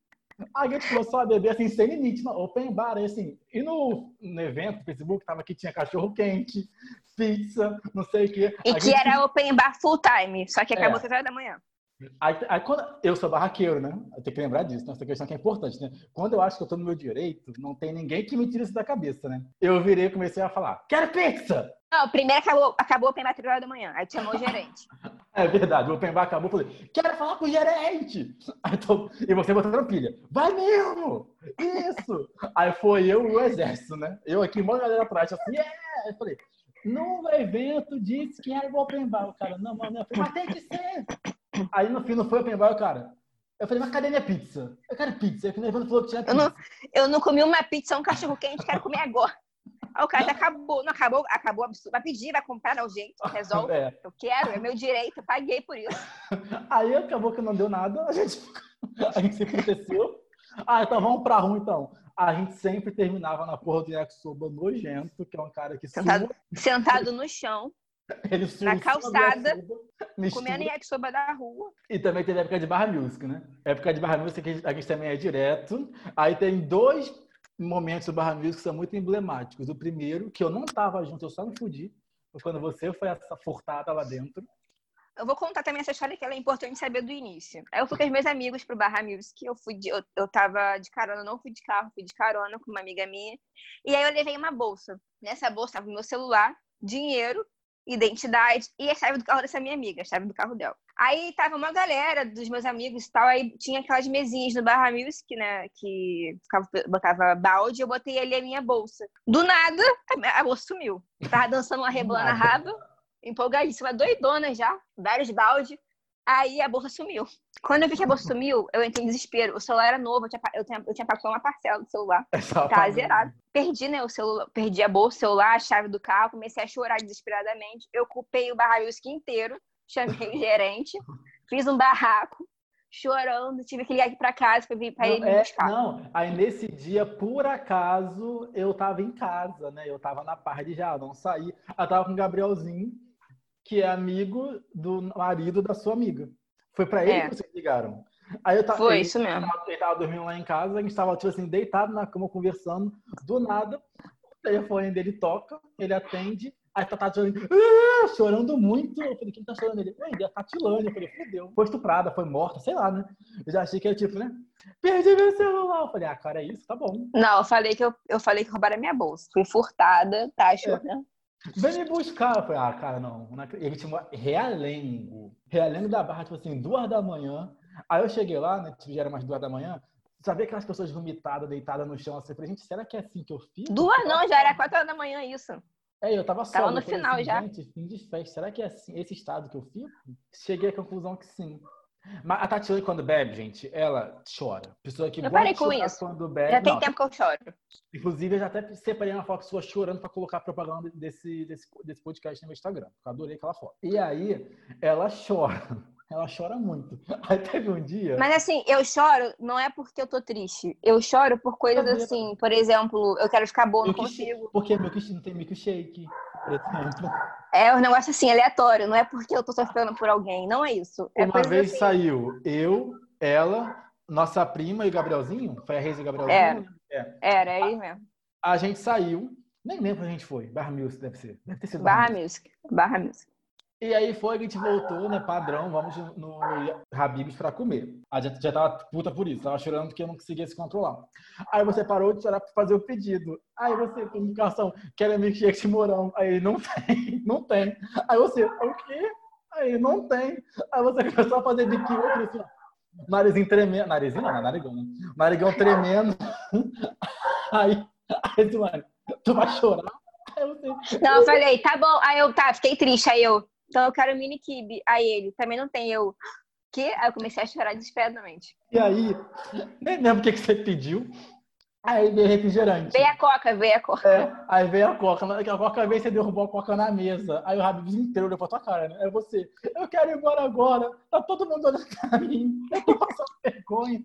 A gente começou a beber assim, sem limite, não, open bar, assim. E no, no evento, no Facebook, tava que tinha cachorro quente, pizza, não sei o quê. E A que gente era open bar full time. Só que acabou É. às três horas da manhã. Aí, aí quando eu sou barraqueiro, né? Eu tenho que lembrar disso, né? essa questão que é importante, né? Quando eu acho que eu tô no meu direito, não tem ninguém que me tire isso da cabeça, né? Eu virei e comecei a falar: quero pizza! Não, primeiro acabou, acabou o open bar às três horas da manhã. Aí chamou o gerente. É verdade, o open bar acabou, falei: quero falar com o gerente! Tô- E você botando pilha: vai mesmo! Isso! Aí foi eu e o exército, né? Eu aqui, uma galera atrás, assim, é! Eu falei: no evento disse que era o open bar. O cara, não, mano, eu falei, mas tem que ser! Aí no fim não foi open bar, cara. Eu falei, mas cadê minha pizza? Eu quero pizza. Aí o evento falou que tinha Eu pizza. não, eu não comi uma pizza, um cachorro quente, quero comer agora. Aí o cara acabou, não acabou, acabou absurdo. Vai pedir, vai comprar, dá o jeito, resolve. É. Eu quero, é meu direito, eu paguei por isso. Aí acabou que não deu nada, a gente, a gente se aconteceu. Ah, então vamos pra rua então. A gente sempre terminava na porra do yakisoba nojento, que é um cara que Sentado, sentado no chão, ele na calçada, mistura. comendo yakisoba da rua. E também teve a época de Barra Music, né? Época de Barra Music que a gente também é direto. Aí tem dois momentos do Barra Music que são muito emblemáticos. O primeiro, que eu não tava junto, eu só me fudi, foi quando você foi essa furtada lá dentro. Eu vou contar também essa história que ela é importante saber do início. Aí eu fui com os meus amigos pro Barra Music, eu fui de, eu, eu tava de carona, não fui de carro, fui de carona com uma amiga minha. E aí eu levei uma bolsa. Nessa bolsa tava o meu celular, dinheiro, identidade e a chave do carro dessa minha amiga, a chave do carro dela. Aí tava uma galera dos meus amigos e tal, aí tinha aquelas mesinhas no Barra Music, né, que ficava, botava balde, eu botei ali a minha bolsa. Do nada, a bolsa sumiu. Tava dançando uma rebolando a nada. raba, empolgadíssima, doidona já, vários balde. Aí a bolsa sumiu. Quando eu vi que a bolsa sumiu, eu entrei em desespero. O celular era novo, eu tinha, eu tinha, eu tinha pago uma parcela do celular. Tava família. zerado. Perdi, né, o celular, perdi a bolsa, o celular, a chave do carro, comecei a chorar desesperadamente. Eu culpei o Barra Music inteiro, chamei o gerente, fiz um barraco, chorando, tive que ligar aqui pra casa pra, vir, pra Não, ele me é, buscar. não, aí nesse dia, por acaso, eu tava em casa, né? Eu tava na parte já, não saí. Eu tava com o Gabrielzinho, que é amigo do marido da sua amiga. Foi pra ele É. que vocês ligaram. Aí eu tava, Foi ele, isso mesmo. ele tava dormindo lá em casa, a gente tava, tipo assim, deitado na cama, conversando. Do nada, o telefone dele toca, ele atende. Aí tá, tá chorando, "Ah!" chorando muito. Eu falei, quem tá chorando? Ele, "Ué, é a Tatilane. Eu falei, fudeu. Foi estuprada, foi morta, sei lá, né? Eu já achei que era tipo, né? Perdi meu celular. Eu falei, ah, cara, é isso, tá bom. Não, eu falei que eu, eu falei que roubaram a minha bolsa. Fui furtada, tá chorando. Vem me buscar. Eu falei, ah, cara, não. Ele tinha Realengo. Realengo da Barra, tipo assim, duas da manhã. Aí eu cheguei lá, né? Tipo, já era mais duas da manhã. Sabia aquelas pessoas vomitadas, deitadas no chão, assim. Eu falei, gente, será que é assim que eu fiz? Duas não, já era quatro horas da manhã isso. É, eu tava só. Tava no final assim, já. Gente, fim de festa. Será que é assim, esse estado que eu fico? Cheguei à conclusão que sim. Mas a Tatiana, quando bebe, gente, ela chora. Pessoa que Eu gosta com isso. quando bebe. Já tem não, tempo que eu choro. Inclusive, eu já até separei uma foto sua chorando pra colocar propaganda desse, desse, desse podcast no meu Instagram. porque Eu adorei aquela foto. E aí, ela chora. Ela chora muito. Aí teve um dia. Mas assim, eu choro não é porque eu tô triste. Eu choro por coisas assim, por exemplo, eu quero ficar boa, não consigo. Porque não tem milkshake, por exemplo. É um negócio assim, aleatório, não é porque eu tô sofrendo por alguém, não é isso. É Uma vez assim. saiu eu, ela, nossa prima e o Gabrielzinho. Foi a Reis e o Gabrielzinho? É. né? É. Era, é isso mesmo. A gente saiu. Nem lembro onde a gente foi. Barra Music, deve ser. Deve ter sido Barra Music. Music. Barra Music. E aí foi, a gente voltou, né? Padrão, vamos no Habib's pra comer. A gente já tava puta por isso, tava chorando porque eu não conseguia se controlar. Aí você parou de chorar pra fazer o pedido. Aí você, comunicação, quero milkshake de morão. Aí não tem, não tem. Aí você, o quê? Aí não tem. Aí você começou a fazer biquinho, outro assim. Narizinho tremendo. Narizinho não, narigão, né? Narigão tremendo. Aí, aí tu, mano, tu vai chorar? Aí você, Não, eu falei, tá bom. Aí eu, tá, fiquei triste. Aí eu, então eu quero mini kibe. Aí ele, também não tem. Eu, quê? Aí eu comecei a chorar desesperadamente. E aí, nem lembro o que, que você pediu. Aí veio refrigerante. Veio a coca, veio a coca. É, aí veio a coca. Na- A coca veio, você derrubou a coca na mesa. Aí o Habibs inteiro olhou pra tua cara, né? Aí você, eu quero ir embora agora. Tá todo mundo olhando pra mim. Eu tô passando vergonha.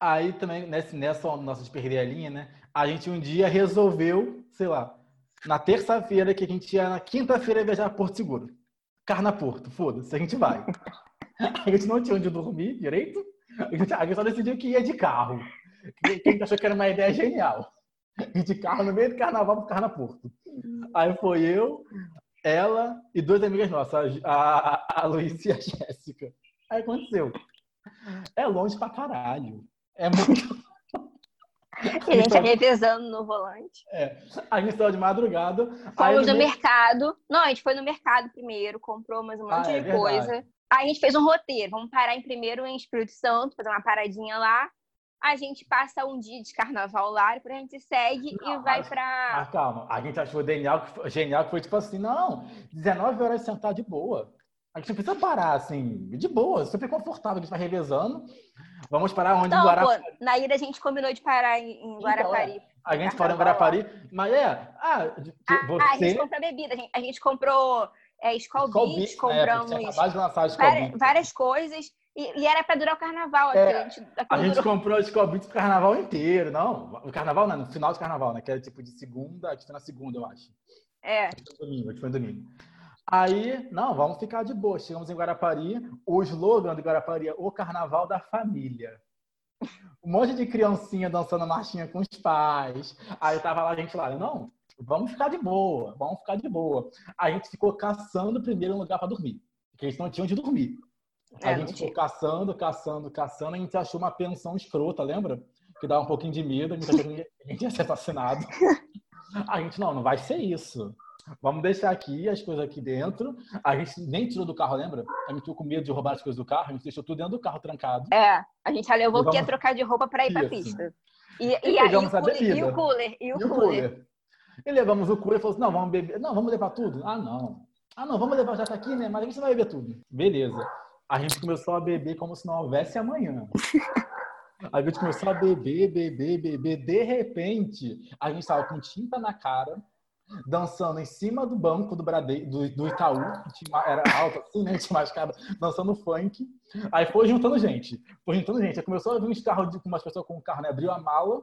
Aí também, nessa, nessa nossa de perder a linha, né? A gente um dia resolveu, sei lá, na terça-feira, que a gente ia na quinta-feira viajar Porto Seguro. Carna Porto, foda-se, a gente vai. A gente não tinha onde dormir direito. A gente, a gente só decidiu que ia de carro. Que que a gente achou que era uma ideia genial. De carro no meio do carnaval pro Carna Porto. Aí foi eu, ela e duas amigas nossas, a, a, a Luísa e a Jéssica. Aí aconteceu. É longe pra caralho. É muito. E a gente ia revezando no volante. A gente saiu de madrugada. Fomos no meio- mercado. Não, a gente foi no mercado primeiro, comprou mais um monte Ah, é de verdade. coisa. Aí a gente fez um roteiro. Vamos parar em primeiro em Espírito Santo, fazer uma paradinha lá. A gente passa um dia de carnaval lá, depois a gente segue e Não, vai mas- pra. Mas calma, a gente achou genial que, foi, genial que foi tipo assim, não, 19 horas de sentar de boa. A gente não precisa parar, assim, de boa, super confortável, a gente vai revezando. Vamos parar onde? em Não, Guarapari. pô, na ida a gente combinou de parar em, em Guarapari. A gente parou em. Guarapari, mas é, ah, de- de- Ah, a você... gente comprou bebida. A gente, a gente comprou é, Skol né, porque compramos acabado de lançar Skol várias, várias coisas. E, e era pra durar o carnaval. É, a gente, A gente durou- comprou Skol Beats pro carnaval inteiro, não, o carnaval não, no final do carnaval, né, que era tipo de segunda, acho que foi na segunda, eu acho. É, domingo, acho que foi domingo. Aí, não, vamos ficar de boa. Chegamos em Guarapari. O slogan de Guarapari é o carnaval da família. Um monte de criancinha dançando marchinha com os pais. Aí tava lá a gente lá, não, vamos ficar de boa, vamos ficar de boa. A gente ficou caçando primeiro um lugar para dormir, porque a gente não tinha onde dormir. A É, não gente ficou caçando, caçando, caçando. A gente achou uma pensão escrota, lembra? Que dava um pouquinho de medo, a gente achou que a gente ia ser assassinado. A gente, não, não vai ser isso. Vamos deixar aqui as coisas aqui dentro. A gente nem tirou do carro, lembra? A gente ficou com medo de roubar as coisas do carro. A gente deixou tudo dentro do carro trancado. é. A gente levou que ia trocar de roupa pra ir Isso. pista. E, E e, aí, o a cooler, e o cooler, e o E o cooler. cooler? E levamos o cooler e falou assim: não, vamos beber. Não, vamos levar tudo? Ah, não. Ah, não, vamos levar, já tá aqui, né? Mas a gente vai beber tudo. Beleza. A gente começou a beber como se não houvesse amanhã. A gente começou a beber, beber, beber. De repente, a gente tava com tinta na cara, dançando em cima do banco do, Brade... do, do Itaú, era alto assim, né? Tinha escada, dançando funk. Aí foi juntando gente. Foi juntando gente. Aí começou a vir uns carros de, com umas pessoas com o carro, né? Abriu a mala,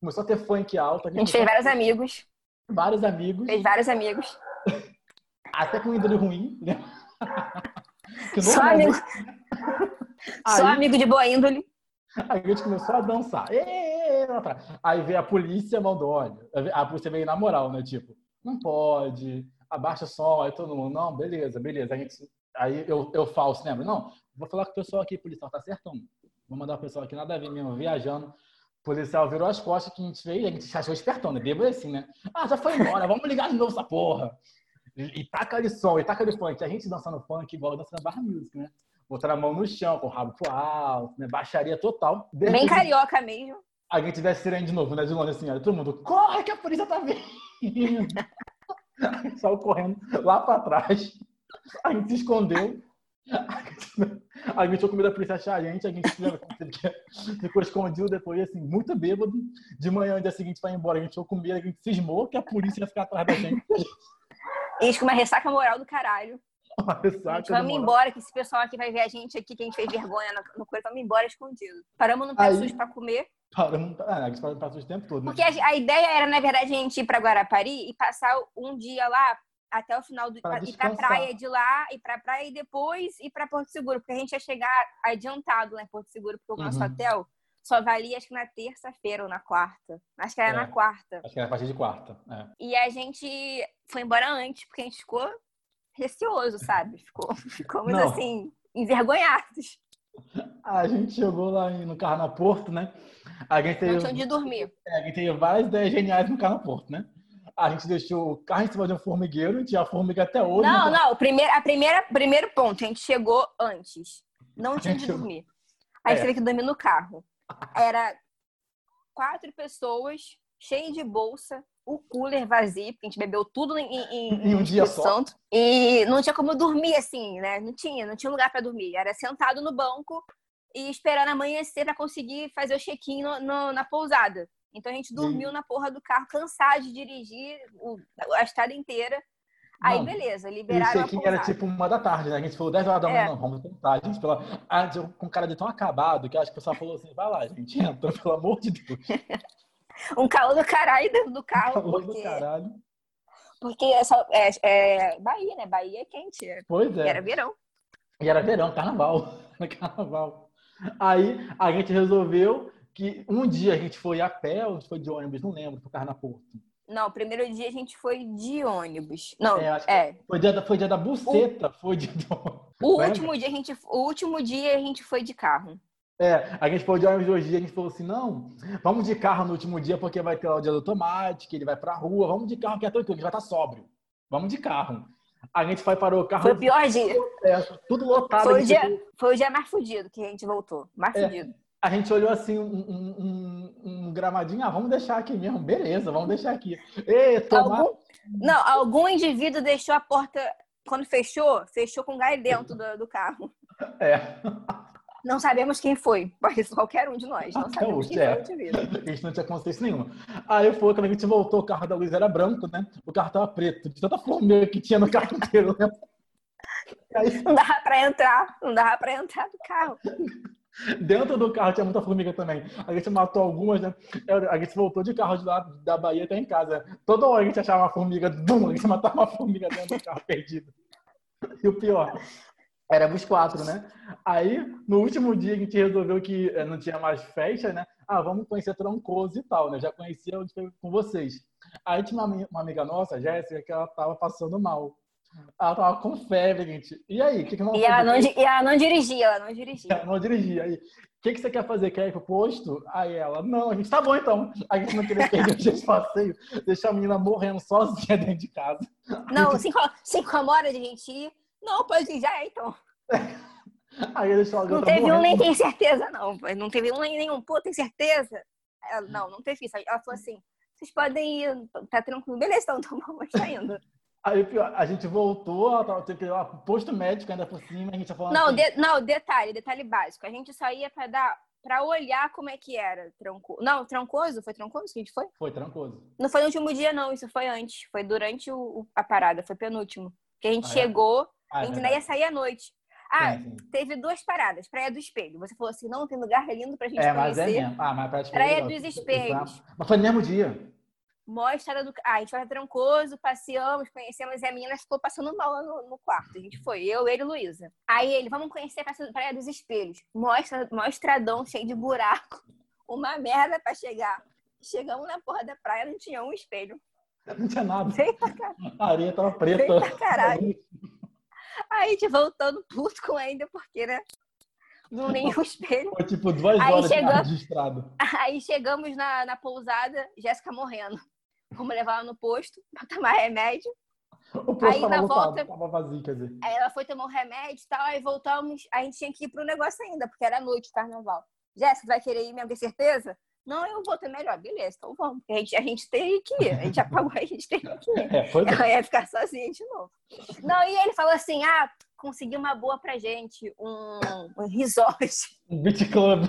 começou a ter funk alto. A gente fez vários amigos. Vários amigos. Fez vários amigos. Até com índole ruim, né? Só amigo. Aí, Só amigo de boa índole. Aí a gente começou a dançar. Aí veio a polícia, mandou, olha. A polícia veio na moral, né? Tipo, não pode, abaixa o som. Aí todo mundo, não, beleza, beleza. A gente, aí eu, eu falso, lembra? Não, vou falar com o pessoal aqui, policial, tá certo? Vou mandar o pessoal aqui, nada a ver mesmo, viajando. O policial virou as costas que a gente fez, a gente achou espertão, né? Bêbado assim, né? Ah, já foi embora, vamos ligar de novo essa porra. E, e taca de som, e taca de funk. A gente dançando funk igual dançando barra music, né? Botar a mão no chão, com o rabo pro alto, né? Baixaria total. Bem carioca mesmo. Alguém tivesse sirene de novo, né? De longe assim, olha, todo mundo, corre que a polícia tá vindo. Saiu correndo lá pra trás. A gente se escondeu. A gente tinha com medo da polícia achar a gente, a gente ficou escondido depois, assim, muito bêbado. De manhã, no dia seguinte, vai embora. A gente ficou com medo, a gente cismou que a polícia ia ficar atrás da gente. Gente com uma ressaca moral do caralho. Uma ressaca vamos embora, que esse pessoal aqui vai ver a gente aqui, que a gente fez vergonha no, no corpo, vamos embora escondido. Paramos no Pé Sus pra comer. Paramos, é, a gente parou no Pé o tempo todo. Né? Porque a, a, ideia era, na verdade, a gente ir pra Guarapari e passar um dia lá até o final do pra ir pra praia de lá, ir pra praia e depois ir pra Porto Seguro, porque a gente ia chegar adiantado lá em Porto Seguro, porque o nosso uhum. hotel só valia acho que na terça-feira ou na quarta. Acho que era é, na quarta. Acho que era a partir de quarta. É. E a gente foi embora antes, porque a gente ficou receoso, sabe? Ficou, ficamos Não. assim, envergonhados. A gente chegou lá no Carro Porto, né? A gente teve, Não tinha onde dormir. É, a gente teve várias ideias geniais no Carro Porto, né? A gente deixou o carro em cima de um formigueiro, tinha a formiga até hoje. Não, não, o primeiro, a primeira, primeiro ponto, a gente chegou antes. Não tinha onde dormir. Aí é. teve que dormir no carro. Era quatro pessoas, cheio de bolsa, o cooler vazio, porque a gente bebeu tudo em, em, em um dia só. Santo. E não tinha como dormir assim, né? Não tinha, não tinha lugar para dormir. Era sentado no banco e esperando amanhecer para conseguir fazer o check-in na pousada. Então a gente dormiu na porra do carro, cansado de dirigir o, a estrada inteira. Aí, não. beleza, liberaram. O check-in era tipo uma da tarde, né? A gente falou 10 horas da manhã, é. não, vamos tentar. A gente falou, ah, com cara de tão acabado que acho que o pessoal falou assim: vai lá, gente, entra, pelo amor de Deus. um calor do caralho dentro do carro. calor porque... do caralho. Porque é, só, é, é, Bahia, né? Bahia é quente. Pois é. E era verão. E era verão, carnaval. carnaval. Aí a gente resolveu que um dia a gente foi a pé ou foi de ônibus, não lembro, pro Carnaporto. Não, o primeiro dia a gente foi de ônibus. Não, é. é. Foi, dia da, foi dia da buceta, o, foi dia do... O último dia a gente, o último dia a gente foi de carro. É, a gente foi de ônibus dois dias, a gente falou assim, não, vamos de carro no último dia, porque vai ter lá o dia do tomate, que ele vai pra rua, vamos de carro que é tranquilo, gente vai estar tá sóbrio. Vamos de carro. A gente foi parou o carro. Foi o pior dia. É, tudo lotado. Foi o, dia, foi o dia mais fudido que a gente voltou. Mais é, fudido. A gente olhou assim, um, um, um, um, gramadinho, ah, vamos deixar aqui mesmo, beleza, vamos deixar aqui. Ei, tomar... algum, não, algum indivíduo deixou a porta, quando fechou, fechou com gás dentro do, do carro. É. Não sabemos quem foi, ser qualquer um de nós. Não sabemos quem é. foi A gente não tinha consciência nenhuma. Aí foi quando a gente voltou, o carro da Luiz era branco, né? O carro tava preto, de tanta formiga que tinha no carro inteiro, né? Aí... Não dava pra entrar, não dava pra entrar no carro. Dentro do carro tinha muita formiga também. A gente matou algumas, né? A gente voltou de carro de lá da Bahia até em casa. Toda hora a gente achava uma formiga, dum, a gente matava uma formiga dentro do carro perdido. E o pior, Éramos quatro, né? Aí, no último dia, a gente resolveu que eh, não tinha mais festa, né? Ah, vamos conhecer Troncoso e tal, né? Já conhecia com vocês. Aí tinha uma, uma amiga nossa, Jéssica, que ela tava passando mal. Ela tava com febre, gente. E aí, o que, que nós e ela, não, e ela não dirigia, ela não dirigia. Ela não dirigia. Aí, o que, que você quer fazer? Quer ir pro posto? Aí ela, não, a gente tá bom então. A gente não queria perder o dia de passeio, deixar a menina morrendo sozinha dentro de casa. Não, gente... cinco, cinco horas de gente ir não, pode ir, já é, então. Aí eles falam, não teve um nem tem certeza, não. Não teve um nem nenhum, pô, tem certeza? Ela, não, não teve isso. Ela falou assim, vocês podem ir, tá tranquilo. Beleza, então, então vamos, tá indo. Aí a gente voltou, teve que ir lá pro posto médico ainda por cima, a gente tá falando Não, assim, de, não, detalhe, detalhe básico. A gente só ia pra dar pra olhar como é que era. Tranco... Não, Trancoso? Foi Trancoso que a gente foi? Foi trancoso. Não foi no último dia, não. Isso foi antes. Foi durante o, o- a parada. Foi penúltimo. Que a gente Ah, é? chegou, Ah, a é gente ainda ia sair à noite. Ah, teve duas paradas. Praia do Espelho. Você falou assim, não, tem lugar lindo pra gente É, mas é conhecer. mesmo. Ah, mas pra te Praia dos Espelhos. Mas foi no mesmo dia. Mó estrada do... Ah, a gente foi pra Trancoso, passeamos, conhecemos e a menina ficou passando mal no, no quarto. A gente foi, eu, ele e Luísa. Aí ele, vamos conhecer a Praia dos Espelhos. Mostra, estradão cheio de buraco. Uma merda pra chegar. Chegamos na porra da praia, não tinha um espelho. Não tinha nada. A areia tava preta. Pra caralho. Aí a gente voltando puto com ainda, porque, né? Não nenhum espelho. Foi tipo duas Aí horas de estrada. Aí chegamos na, na pousada, Jéssica morrendo. Vamos levar ela no posto pra tomar remédio. O posto Aí, tava na lotado, volta- tava vazio, quer dizer. Aí ela foi tomar um remédio e tal, aí voltamos. A gente tinha que ir pro negócio ainda, porque era noite, carnaval. Jéssica, vai querer ir mesmo, tem certeza? Não, eu vou ter melhor. Beleza, então vamos. A gente, a gente tem que ir. A gente apagou, a gente tem que ir. É, foi Ela ia ficar sozinha de novo. Não, e ele falou assim: ah, consegui uma boa pra gente, um, um resort, um beat club.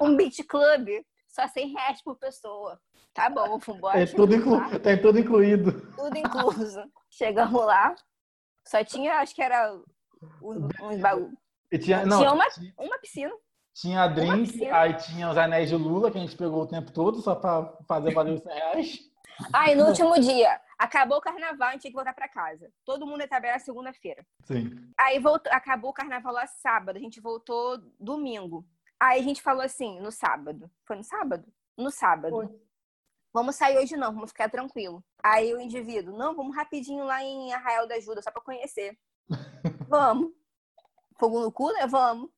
um beach club, só 100 reais por pessoa. Tá bom, vambora. É tudo, inclu... Tem tudo incluído. tudo incluso. Chegamos lá, só tinha, acho que era uns, uns bagulho. E tinha, não, Tinha uma- tinha, Uma piscina. Tinha a drink, aí tinha os anéis de Lula, que a gente pegou o tempo todo só pra fazer valer os 100 reais. Aí no último dia, acabou o carnaval, a gente tinha que voltar pra casa. Todo mundo ia trabalhar segunda-feira. Sim. Aí voltou, acabou o carnaval lá sábado, a gente voltou domingo. Aí a gente falou assim, no sábado. Foi no sábado? No sábado. Foi. Vamos sair hoje não, vamos ficar tranquilo. Aí o indivíduo, não, vamos rapidinho lá em Arraial da Ajuda, só pra conhecer. vamos. Fogo no cu, né? Vamos.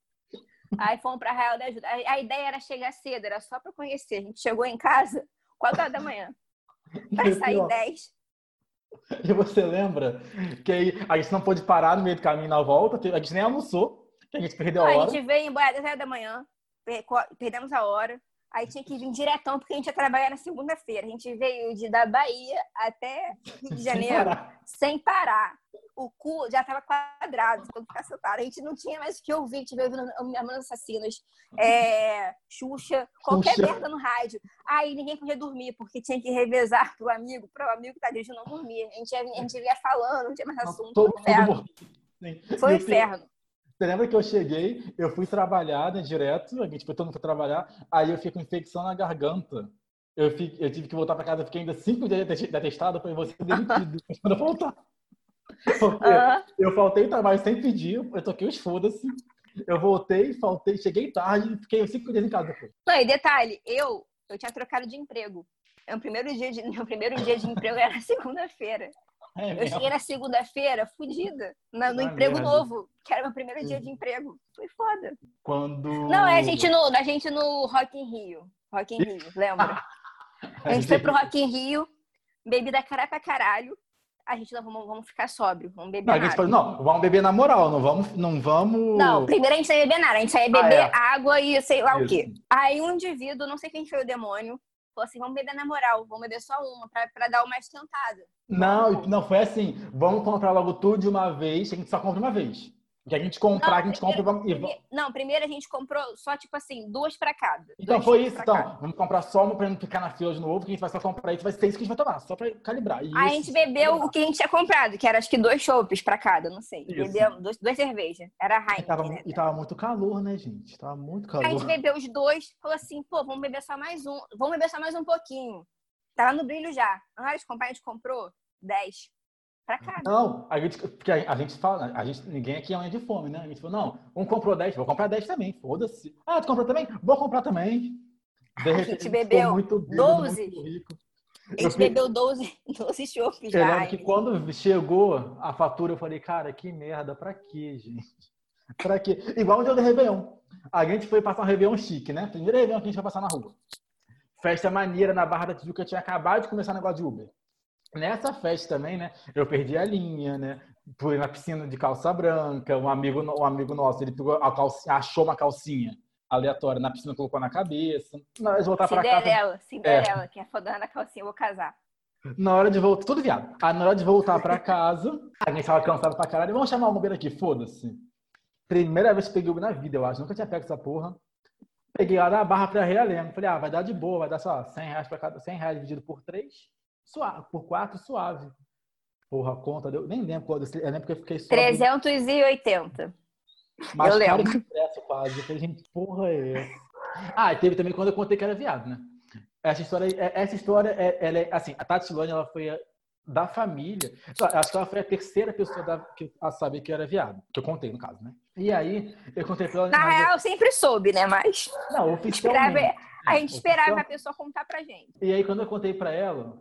Aí fomos pra Arraial da Ajuda. A, a ideia era chegar cedo, era só pra conhecer. A gente chegou em casa 4 horas da manhã. Pra E sair pior, 10. E você lembra que aí a gente não pôde parar no meio do caminho na volta, a gente nem almoçou, que a gente perdeu a Não, a hora. gente veio embora às 10 horas da manhã, perdemos a hora. Aí tinha que vir diretão, porque a gente ia trabalhar na segunda-feira. A gente veio de da Bahia até Rio de Sem Janeiro parar. sem parar. O cu já tava quadrado, todo ficar sentado. A gente não tinha mais o que ouvir. A gente veio ouvindo Mamonas Assassinas, é, Xuxa, qualquer Xuxa. merda no rádio. Aí ninguém podia dormir, porque tinha que revezar pro amigo, pro amigo que tá dirigindo não dormir. A gente, ia, a gente ia falando, não tinha mais assunto. Foi Todo. Sim. Foi um o inferno. Você lembra que eu cheguei, eu fui trabalhar né, direto, a gente foi todo mundo foi trabalhar, aí eu fiquei com infecção na garganta. Eu, fiquei, eu tive que voltar para casa, fiquei ainda cinco dias de de atestado para você demitido quando eu voltar. Porque Ah. eu faltei trabalho sem pedir, eu toquei os foda-se. Eu voltei, faltei, cheguei tarde, fiquei cinco dias em casa depois. Não, e detalhe, eu, eu tinha trocado de emprego. O primeiro dia de, meu primeiro dia de emprego era segunda-feira. É Eu mesmo. cheguei na segunda-feira, fudida, na- no Ah, emprego merda. novo, que era meu primeiro dia de emprego. Foi foda. Quando. Não, é a gente no, a gente no Rock in Rio. Rock in Rio, lembra? A gente foi pro Rock in Rio, bebida cara pra caralho. A gente não, vamos, vamos ficar sóbrio, vamos beber Não, nada. falou, não, vamos beber na moral, não vamos. Não, vamos... Não, primeiro a gente não ia beber nada, a gente ia Ah, beber é. água e sei lá o Isso. quê. Aí um indivíduo, não sei quem foi o demônio, falou assim: vamos beber na moral, vamos beber só uma, pra, pra dar uma esquentada. Não, não foi assim. Vamos comprar logo tudo de uma vez, que a gente só compra uma vez. Que a gente comprar, Não, a gente compra e vamos. Não, primeiro a gente comprou só, tipo assim, duas pra cada. Então foi isso, então. cada. Vamos comprar só uma pra não ficar na fila de novo, que a gente vai só comprar isso, vai ser isso que a gente vai tomar, só pra calibrar. Isso. A gente bebeu o que a gente tinha comprado, que era acho que dois chopes pra cada, não sei. Isso. Bebemos duas, duas cervejas. Era E tava, né? e tava muito calor, né, gente? Tava muito Aí a gente calor. bebeu os dois, falou assim, pô, vamos beber só mais um. Vamos beber só mais um pouquinho. Tava no brilho já. Na hora de comprar, a gente comprou 10 pra cada. Não, a gente, porque a, a gente fala, a gente, ninguém aqui é unha de fome, né? A gente falou, não, um comprou 10, vou comprar 10 também, foda-se. Ah, tu comprou também? Vou comprar também. De repente, gente bebeu muito bêbado, 12. muito rico. A Eu gente bebeu 12, 12 chopes Eu já. lembro que quando chegou a fatura, eu falei, cara, que merda, pra quê, gente? Pra quê? Igual o dia do Réveillon. A gente foi passar um Réveillon chique, né? Primeiro Réveillon que a gente vai passar na rua. Festa maneira na Barra da Tijuca, tinha acabado de começar o negócio de Uber. Nessa festa também, né? Eu perdi a linha, né? Fui na piscina de calça branca, um amigo, um amigo nosso, ele pegou a calcinha, achou uma calcinha aleatória na piscina, colocou na cabeça. Na hora de voltar pra casa, Cinderela, Cinderela, que é fodona na calcinha, eu vou casar. na hora de voltar, tudo viado. Aí na hora de voltar pra casa, a gente tava cansado pra caralho. Vamos chamar o Uber aqui, foda-se. Primeira vez que peguei Uber na vida, eu acho. Nunca tinha pego essa porra. Peguei lá da barra pra Realengo. Falei, ah, vai dar de boa, vai dar só 100 reais pra cada, 100 reais dividido por 3, suave, por 4, suave. Porra, a conta deu. Nem lembro quando. Eu lembro que eu fiquei só. 380. Mais eu lembro. que ingresso quase. Eu falei, gente, porra é essa? Ah, e teve também quando eu contei que era viado, né? Essa história, é- essa história, é, ela é, assim, a Tati Lone, ela foi a- da família. Acho que ela foi a terceira pessoa da- que, a saber que eu era viado. Que eu contei, no caso, né? E aí, eu contei pra ela. Na mas real, eu sempre soube, né? Mas não, esperava, oficialmente. a gente esperava a pessoa contar pra gente. E aí, quando eu contei pra ela,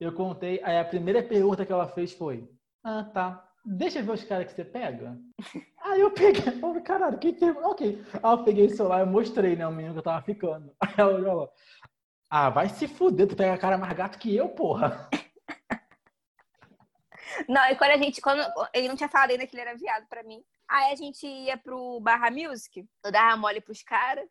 eu contei. Aí a primeira pergunta que ela fez foi: Ah, tá. Deixa eu ver os caras que você pega. Aí eu peguei, falei, caralho, quem tem. Ok. Aí eu peguei o celular e mostrei, né, o menino que eu tava ficando. Aí ela olhou. Ah, vai se fuder, tu pega a cara mais gato que eu, porra. Não, e quando a gente, quando ele não tinha falado ainda que ele era viado pra mim. Aí a gente ia pro Barra Music, eu dava mole pros caras,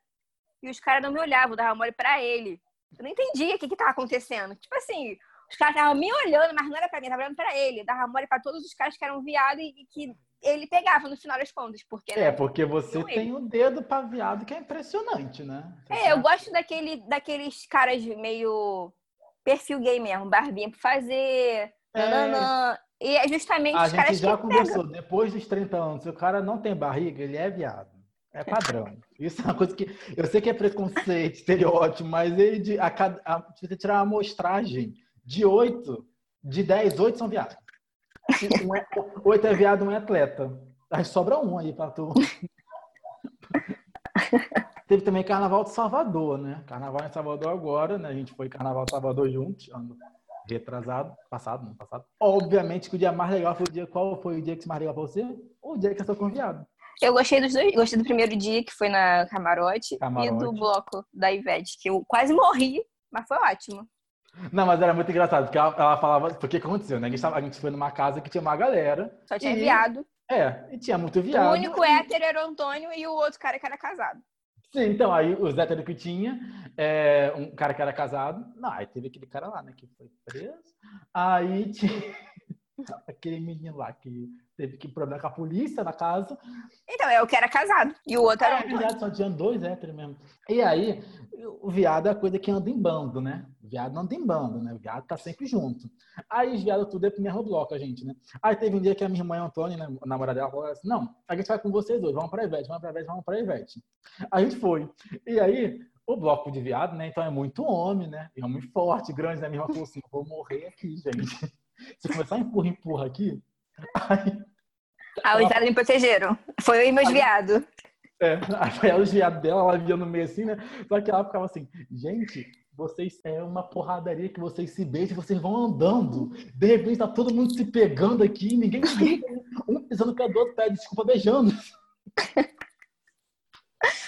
e os caras não me olhavam, eu dava mole pra ele. Eu não entendia o que que tava acontecendo. Tipo assim, os caras estavam me olhando, mas não era pra mim, tava olhando pra ele. Eu dava mole pra todos os caras que eram viados e, e que ele pegava no final das contas, porque, É, né? porque você Eu tem um dedo pra viado que é impressionante, né? Você É, eu sabe? gosto daquele, daqueles caras meio perfil gay mesmo, barbinha pra fazer, É. nananã. E é justamente A os caras gente já que pegam. conversou, depois dos 30 anos, se o cara não tem barriga, ele é viado. É padrão. Isso é uma coisa que. Eu sei que é preconceito, estereótipo, mas ele a, a, se você tirar uma amostragem de 8, de 10, 8 são viados. Um é, 8 é viado, um é atleta. Aí sobra um aí pra tu. Teve também Carnaval de Salvador, né? Carnaval em Salvador agora, né? A gente foi Carnaval de Salvador juntos, ano retrasado, passado, não passado. Obviamente que o dia mais legal foi o dia. Qual foi o dia que mais legal pra você? O dia que eu sou convidado. Eu gostei dos dois. Gostei do primeiro dia, que foi na Camarote, Camarote. e do bloco da Ivete, que eu quase morri, mas foi ótimo. Não, mas era muito engraçado, porque ela, ela falava. Porque aconteceu, né? A gente, a gente foi numa casa que tinha uma galera. Só tinha E- viado. É, e tinha muito viado. O único hétero era o Antônio e o outro cara que era casado. Sim, então, aí os héteros que tinha, é, um cara que era casado, não, aí teve aquele cara lá, né, que foi preso, aí tinha aquele menino lá que teve que problema com a polícia na casa, Então, é o que era casado. E o outro era é verdade, só tinha dois héteros mesmo. E aí, o viado é a coisa que anda em bando, né? O viado não anda em bando, né? O viado tá sempre junto. Aí os viados tudo é pro mesmo bloco, a gente, né? Aí teve um dia que a minha irmã Antônia, né, a namorada dela, falou assim, não, a gente vai com vocês dois, vamos pra Ivete, vamos pra Ivete, vamos pra Ivete. A gente foi. E aí, o bloco de viado, né? Então é muito homem, né? E homem forte, grande, né? Minha irmã falou assim, vou morrer aqui, gente. Se começar a empurra, empurra aqui, aí Ah, os viados me protegeram. Foi eu e meus viados. É, aí foi ela os viados dela, ela via no meio assim, né? Só que ela ficava assim, gente, vocês é uma porradaria que vocês se beijam, vocês vão andando. De repente tá todo mundo se pegando aqui, ninguém um pisando com o outro, pede desculpa beijando.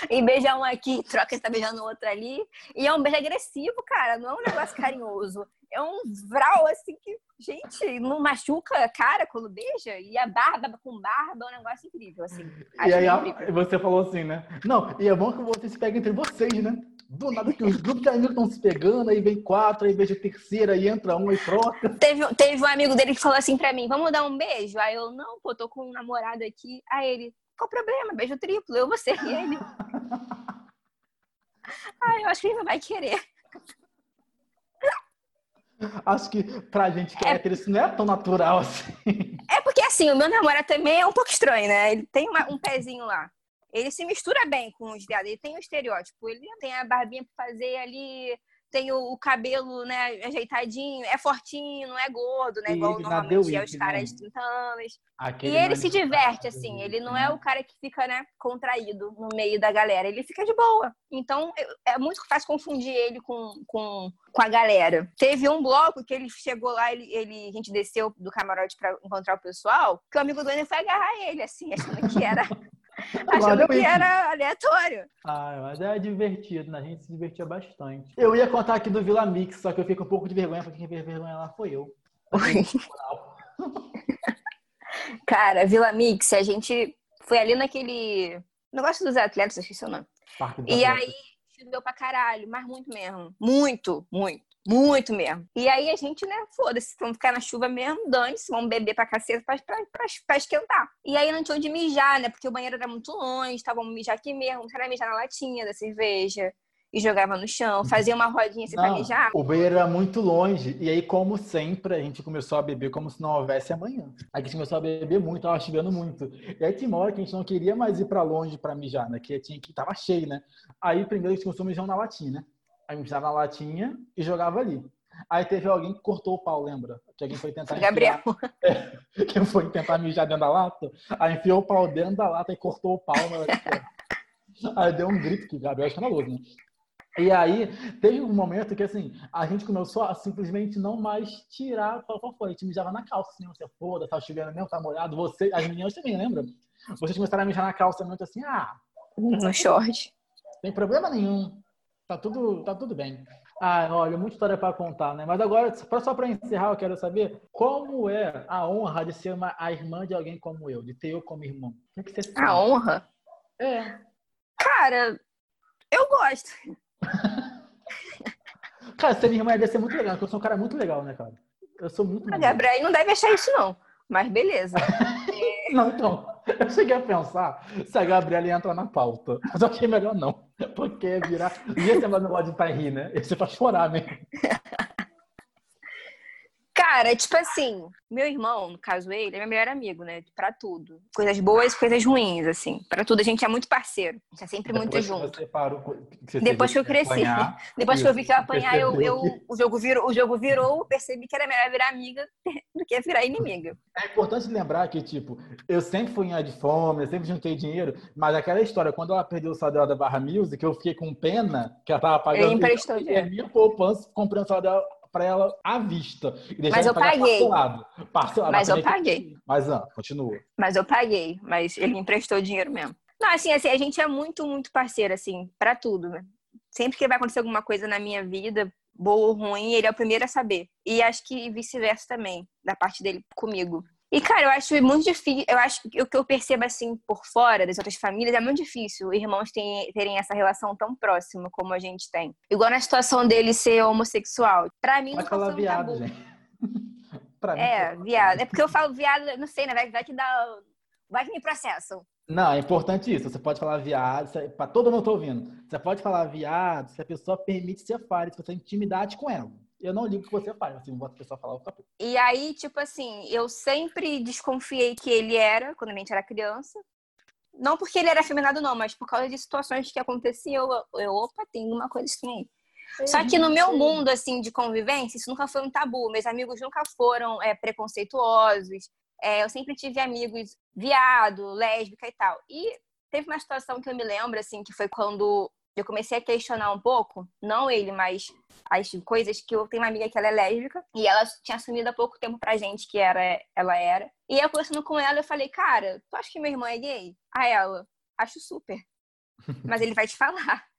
E beija um aqui, troca tá beijando o outro ali. E é um beijo agressivo, cara. Não é um negócio carinhoso. É um vral, assim, que, gente, não machuca a cara quando beija. E a barba com barba é um negócio incrível, assim. E aí incrível. você falou assim, né? Não, e é bom que vocês se peguem entre vocês, né? Do nada que os grupos de amigos estão se pegando, aí vem quatro, aí beija a terceira, aí entra um e troca. Teve, teve um amigo dele que falou assim pra mim: vamos dar um beijo? Aí eu, não, pô, tô com um namorado aqui. Aí ele, qual o problema? Beijo triplo, eu, você e ele. Ai, eu acho que ele não vai querer. Acho que pra gente que é hétero, isso não é tão natural assim. É porque assim, o meu namorado também é um pouco estranho, né? Ele tem uma- um pezinho lá. Ele se mistura bem com os viados, ele tem o estereótipo, ele tem a barbinha pra fazer ali, tem o, o cabelo, né, ajeitadinho, é fortinho, não é gordo, né? Igual normalmente é os Week, caras né? de 30 anos. Aquele E ele se diverte, assim, ele não é né? o cara que fica, né, contraído no meio da galera, ele fica de boa. Então, é muito fácil confundir ele com, com, com a galera. Teve um bloco que ele chegou lá, ele, ele, a gente desceu do camarote pra encontrar o pessoal, que o amigo do Enem foi agarrar ele, assim, achando que era, achando que era aleatório. Ah, mas é divertido, né? A gente se divertia bastante. Eu ia contar aqui do Vila Mix, só que eu fiquei com um pouco de vergonha, porque quem fez vergonha lá foi eu. Cara, Vila Mix, a gente foi ali naquele negócio dos atletas, eu esqueci o nome. Parque dos E Atletas. aí choveu pra caralho, mas muito mesmo. Muito, muito. Muito mesmo. E aí a gente, né, foda-se, vamos ficar na chuva mesmo, dane-se, vamos beber pra caceta pra, pra, pra, pra, esquentar. E aí não tinha onde mijar, né, porque o banheiro era muito longe, tá, vamos mijar aqui mesmo, era mijar na latinha da cerveja e jogava no chão, fazia uma rodinha assim Não, pra mijar. o banheiro era muito longe. E aí, como sempre, a gente começou a beber como se não houvesse amanhã. Aí a gente começou a beber muito, tava chovendo muito. E aí tinha uma hora que a gente não queria mais ir pra longe pra mijar, né? Que tinha que tava cheio, né? Aí primeiro a gente começou a mijar na latinha, né? Aí mijava na latinha e jogava ali. Aí teve alguém que cortou o pau, lembra? Que alguém foi tentar Gabriel. enfiar- que foi tentar mijar dentro da lata. Aí enfiou o pau dentro da lata e cortou o pau. Na... Aí deu um grito que o Gabriel é escandaloso, né? E aí, teve um momento que, assim, a gente começou a simplesmente não mais tirar o fora. A gente mijava na calça, assim, você foda, tá chovendo mesmo, tá molhado. Você, as meninas também, lembra? Vocês começaram a mijar na calça muito assim, ah, No short. tem problema nenhum. Tá tudo, tá tudo bem. Ah, olha, muita história para contar, né? Mas agora, só- para encerrar, eu quero saber como é a honra de ser uma, a irmã de alguém como eu, de ter eu como irmão. O que, que você? A honra? É. Cara, eu gosto. Cara, ser minha irmã deve ser muito legal, porque eu sou um cara muito legal, né, cara? Eu sou muito A maneiro. Gabriel não deve achar isso, não. Mas beleza. Não, então, eu cheguei a pensar se a Gabriela ia entrar na pauta. Mas eu achei melhor não. Porque ia virar. Ia ser mais negócio de rir, né? Ia ser pra chorar mesmo. Cara, tipo assim, meu irmão, no caso ele, é meu melhor amigo, né? Pra tudo. Coisas boas, coisas ruins, assim. Pra tudo, a gente é muito parceiro. A gente é sempre muito Depois que junto. você parou, você Depois que eu cresci. apanhar, Depois que eu vi que eu apanhar, eu, eu- o, jogo virou, o jogo virou, eu percebi que era melhor virar amiga do que virar inimiga. É importante lembrar que, tipo, eu sempre fui em de fome, eu sempre juntei dinheiro, mas aquela história, quando ela perdeu o salário da Barra Music, eu fiquei com pena que ela tava pagando. Ele emprestou e a dinheiro. minha poupança comprando o salário dela pra ela à vista. E deixar Mas eu paguei. Parcelado. Parcelado. Mas eu paguei. Mas, ah, continua. Mas eu paguei, mas ele me emprestou dinheiro mesmo. Não, assim, assim, a gente é muito, muito parceiro, assim, pra tudo, né? Sempre que vai acontecer alguma coisa na minha vida, boa ou ruim, ele é o primeiro a saber. E acho que vice-versa também, da parte dele comigo. E, cara, eu acho muito difícil, eu acho que o que eu percebo, assim, por fora das outras famílias, é muito difícil irmãos terem, terem essa relação tão próxima como a gente tem. Igual na situação dele ser homossexual. Pra mim, Pode nunca falar viado, tabu. gente. pra mim, É, viado. É porque eu falo viado, não sei, né? Vai, vai que dá. Vai que me processam. Não, é importante isso. Você pode falar viado, é- pra todo mundo que tá ouvindo. Você pode falar viado se a pessoa permite que você fale, se você tem intimidade com ela. Eu não ligo que você fale, assim, a pessoa falar o capô. E aí, tipo assim, eu sempre desconfiei que ele era, quando a gente era criança. Não porque ele era afeminado, não, mas por causa de situações que aconteciam. Eu, eu opa, tem uma coisa estranha aí. Só que no meu mundo, assim, de convivência, isso nunca foi um tabu. Meus amigos nunca foram é, preconceituosos. É, eu sempre tive amigos viado, lésbica e tal. E teve uma situação que eu me lembro, assim, que foi quando eu comecei a questionar um pouco, não ele, mas as coisas que eu tenho uma amiga que ela é lésbica e ela tinha assumido há pouco tempo pra gente que era, ela era. E eu conversando com ela, eu falei, cara, tu acha que meu irmão é gay? A ela, acho super. Mas ele vai te falar.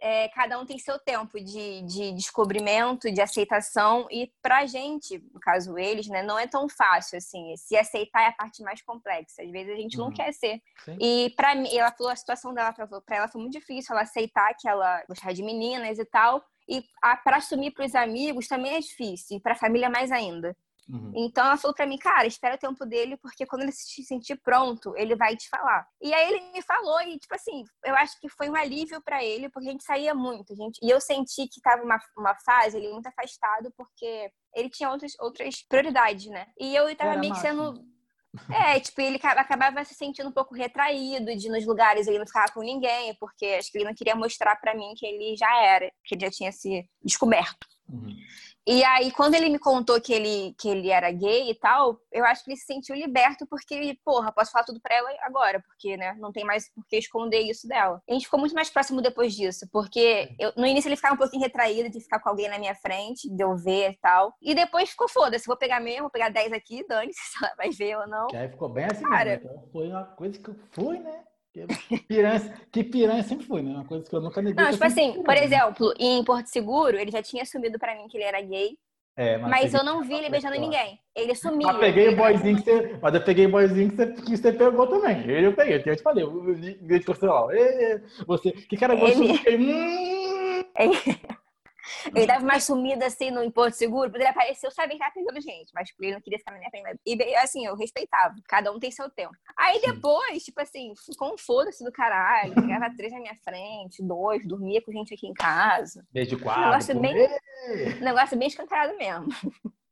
É, cada um tem seu tempo de, de descobrimento, de aceitação, e pra gente, no caso eles, né, não é tão fácil assim. Se aceitar é a parte mais complexa. Às vezes a gente não Uhum. quer ser. Sim. E pra mim, ela falou a situação dela, pra, pra ela foi muito difícil ela aceitar que ela gostava de meninas e tal. E a, pra assumir pros amigos também é difícil, e pra família mais ainda. Uhum. Então ela falou pra mim, cara, espera o tempo dele, porque quando ele se sentir pronto, ele vai te falar. E aí ele me falou, e tipo assim, eu acho que foi um alívio pra ele, porque a gente saía muito, gente. E eu senti que tava uma, uma fase, ele muito afastado, porque ele tinha outras, outras prioridades, né? E eu tava Era meio que sendo. É, tipo, ele ca- acabava se sentindo um pouco retraído de ir nos lugares ele não ficava com ninguém, porque acho que ele não queria mostrar pra mim que ele já era, que ele já tinha se descoberto. Uhum. E aí, quando ele me contou que ele, que ele era gay e tal, eu acho que ele se sentiu liberto porque porra, posso falar tudo pra ela agora, porque, né, não tem mais por que esconder isso dela. E a gente ficou muito mais próximo depois disso, porque eu- no início ele ficava um pouquinho retraído de ficar com alguém na minha frente, de eu ver e tal. E depois ficou foda-se, vou pegar mesmo, vou pegar 10 aqui, dane-se se ela vai ver ou não. Que aí ficou bem assim Cara. mesmo. Então foi uma coisa que eu fui, né? Que piranha, que piranha sempre fui, né? Uma coisa que eu nunca neguei. Não, tipo eu assim, fui, por né? exemplo, em Porto Seguro, ele já tinha assumido pra mim que ele era gay, É, mas peguei- eu não vi ele beijando ninguém. Ele sumia. Mas peguei o boyzinho que você. Mas eu peguei o boyzinho que você, que você pegou também. Ele eu peguei, eu te falei. O vídeo torceu lá. Você. Que cara gostoso. Ele- Fiquei, hum, Ele dava uma sumida assim no Porto Seguro, ele apareceu, sabe, que tava pegando gente, mas ele não queria ficar na minha frente. E assim, eu respeitava, cada um tem seu tempo. Aí depois, tipo assim, ficou um foda-se do caralho, pegava três na minha frente, dois, dormia com gente aqui em casa. Beijo quatro. Negócio bem, negócio bem escancarado mesmo.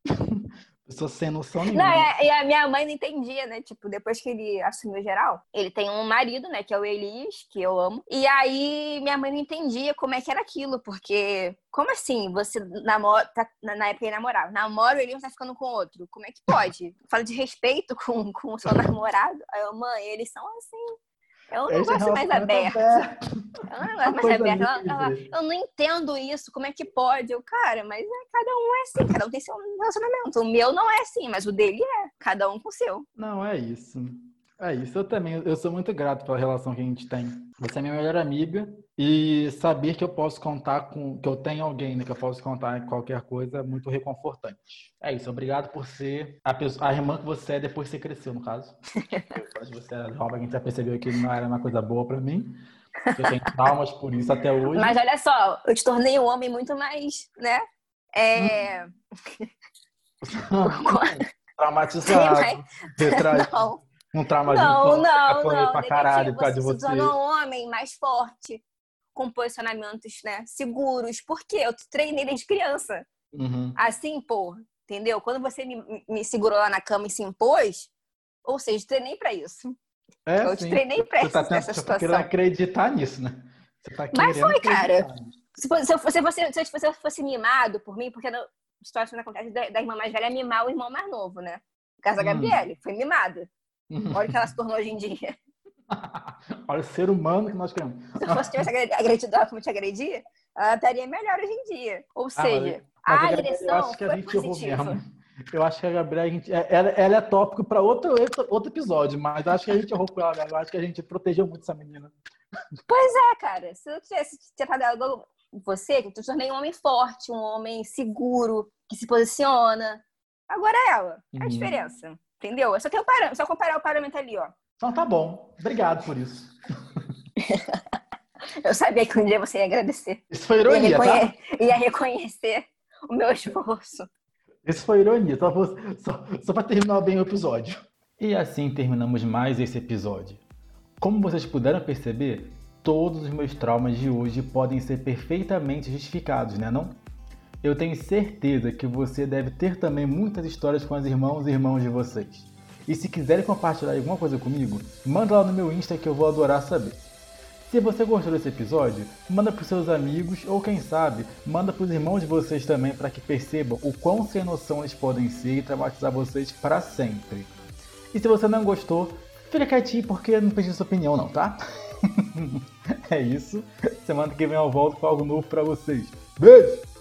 Pessoa sem noção nenhuma. Não, e a, e a, minha mãe não entendia, né? Tipo, depois que ele assumiu geral, ele tem um marido, né? Que é o Elias, que eu amo. E aí minha mãe não entendia como é que era aquilo, porque como assim? Você namora. Tá, na época ele namorava. Namora o Elias tá ficando com outro. Como é que pode? Fala de respeito com, com o seu namorado. Aí eu, mãe, eles são assim. É um negócio mais aberto. É um negócio mais aberto. Ela, ela, eu não entendo isso, como é que pode? Eu, cara, mas é, cada um é assim, cada um tem seu relacionamento. O meu não é assim, mas o dele é. Cada um com o seu. Não, é isso. É isso, eu também. Eu sou muito grato pela relação que a gente tem. Você é minha melhor amiga e saber que eu posso contar com. que eu tenho alguém né, que eu posso contar em qualquer coisa é muito reconfortante. É isso, obrigado por ser a, pessoa, a irmã que você é depois que você cresceu, no caso. Depois você era jovem, a gente já percebeu que não era uma coisa boa para mim. Eu tenho traumas por isso até hoje. Mas olha só, eu te tornei um homem muito mais, né? É. Traumatizado. Retraído um trauma não, não, não, pra caralho por causa de você. Você se tornou um homem mais forte, com posicionamentos, né, seguros. Porque eu treinei desde criança. Uhum. Assim, pô, entendeu? Quando você me, me, segurou lá na cama e se impôs, ou seja, treinei para isso. É, eu sim. te treinei pra você tá essa, você situação. Tá querendo acreditar nisso, né? Você tá Mas foi, cara. Se, fosse, se, fosse, se você fosse mimado por mim, porque a situação acontece da, da irmã mais velha é mimar o irmão mais novo, né? Da hum. Gabriele, foi mimada. Olha o que ela se tornou hoje em dia. Olha o ser humano que nós queremos. Se eu tivesse agredido ela como te agredia, ela estaria melhor hoje em dia. Ou seja, ah, mas, mas a, agressão eu acho que a gente positiva. mesmo. Eu acho que a Gabriela, a gente, é, ela, ela, é tópico para outro, outro episódio, mas acho que a gente errou com ela, eu acho que a gente protegeu muito essa menina. Pois é, cara. Se eu tivesse tratado ela você, que eu te tornei um homem forte, um homem seguro, que se posiciona. Agora é ela. É a uhum. diferença. Entendeu? É só, o parâmetro, só comparar o parâmetro ali, ó. Então tá bom. Obrigado por isso. Eu sabia que um dia você ia agradecer. Isso foi ironia, ia, reconhe tá? ia reconhecer o meu esforço. Isso foi ironia, só, só, só para terminar bem o episódio. E assim terminamos mais esse episódio. Como vocês puderam perceber, todos os meus traumas de hoje podem ser perfeitamente justificados, né não? Eu tenho certeza que você deve ter também muitas histórias com os irmãos e irmãos de vocês. E se quiserem compartilhar alguma coisa comigo, manda lá no meu Insta que eu vou adorar saber. Se você gostou desse episódio, manda para seus amigos ou quem sabe, manda para os irmãos de vocês também para que percebam o quão sem noção eles podem ser e traumatizar vocês para sempre. E se você não gostou, fica quietinho porque não pedi sua opinião não, tá? é isso. Semana que vem eu volto com algo novo para vocês. Beijo!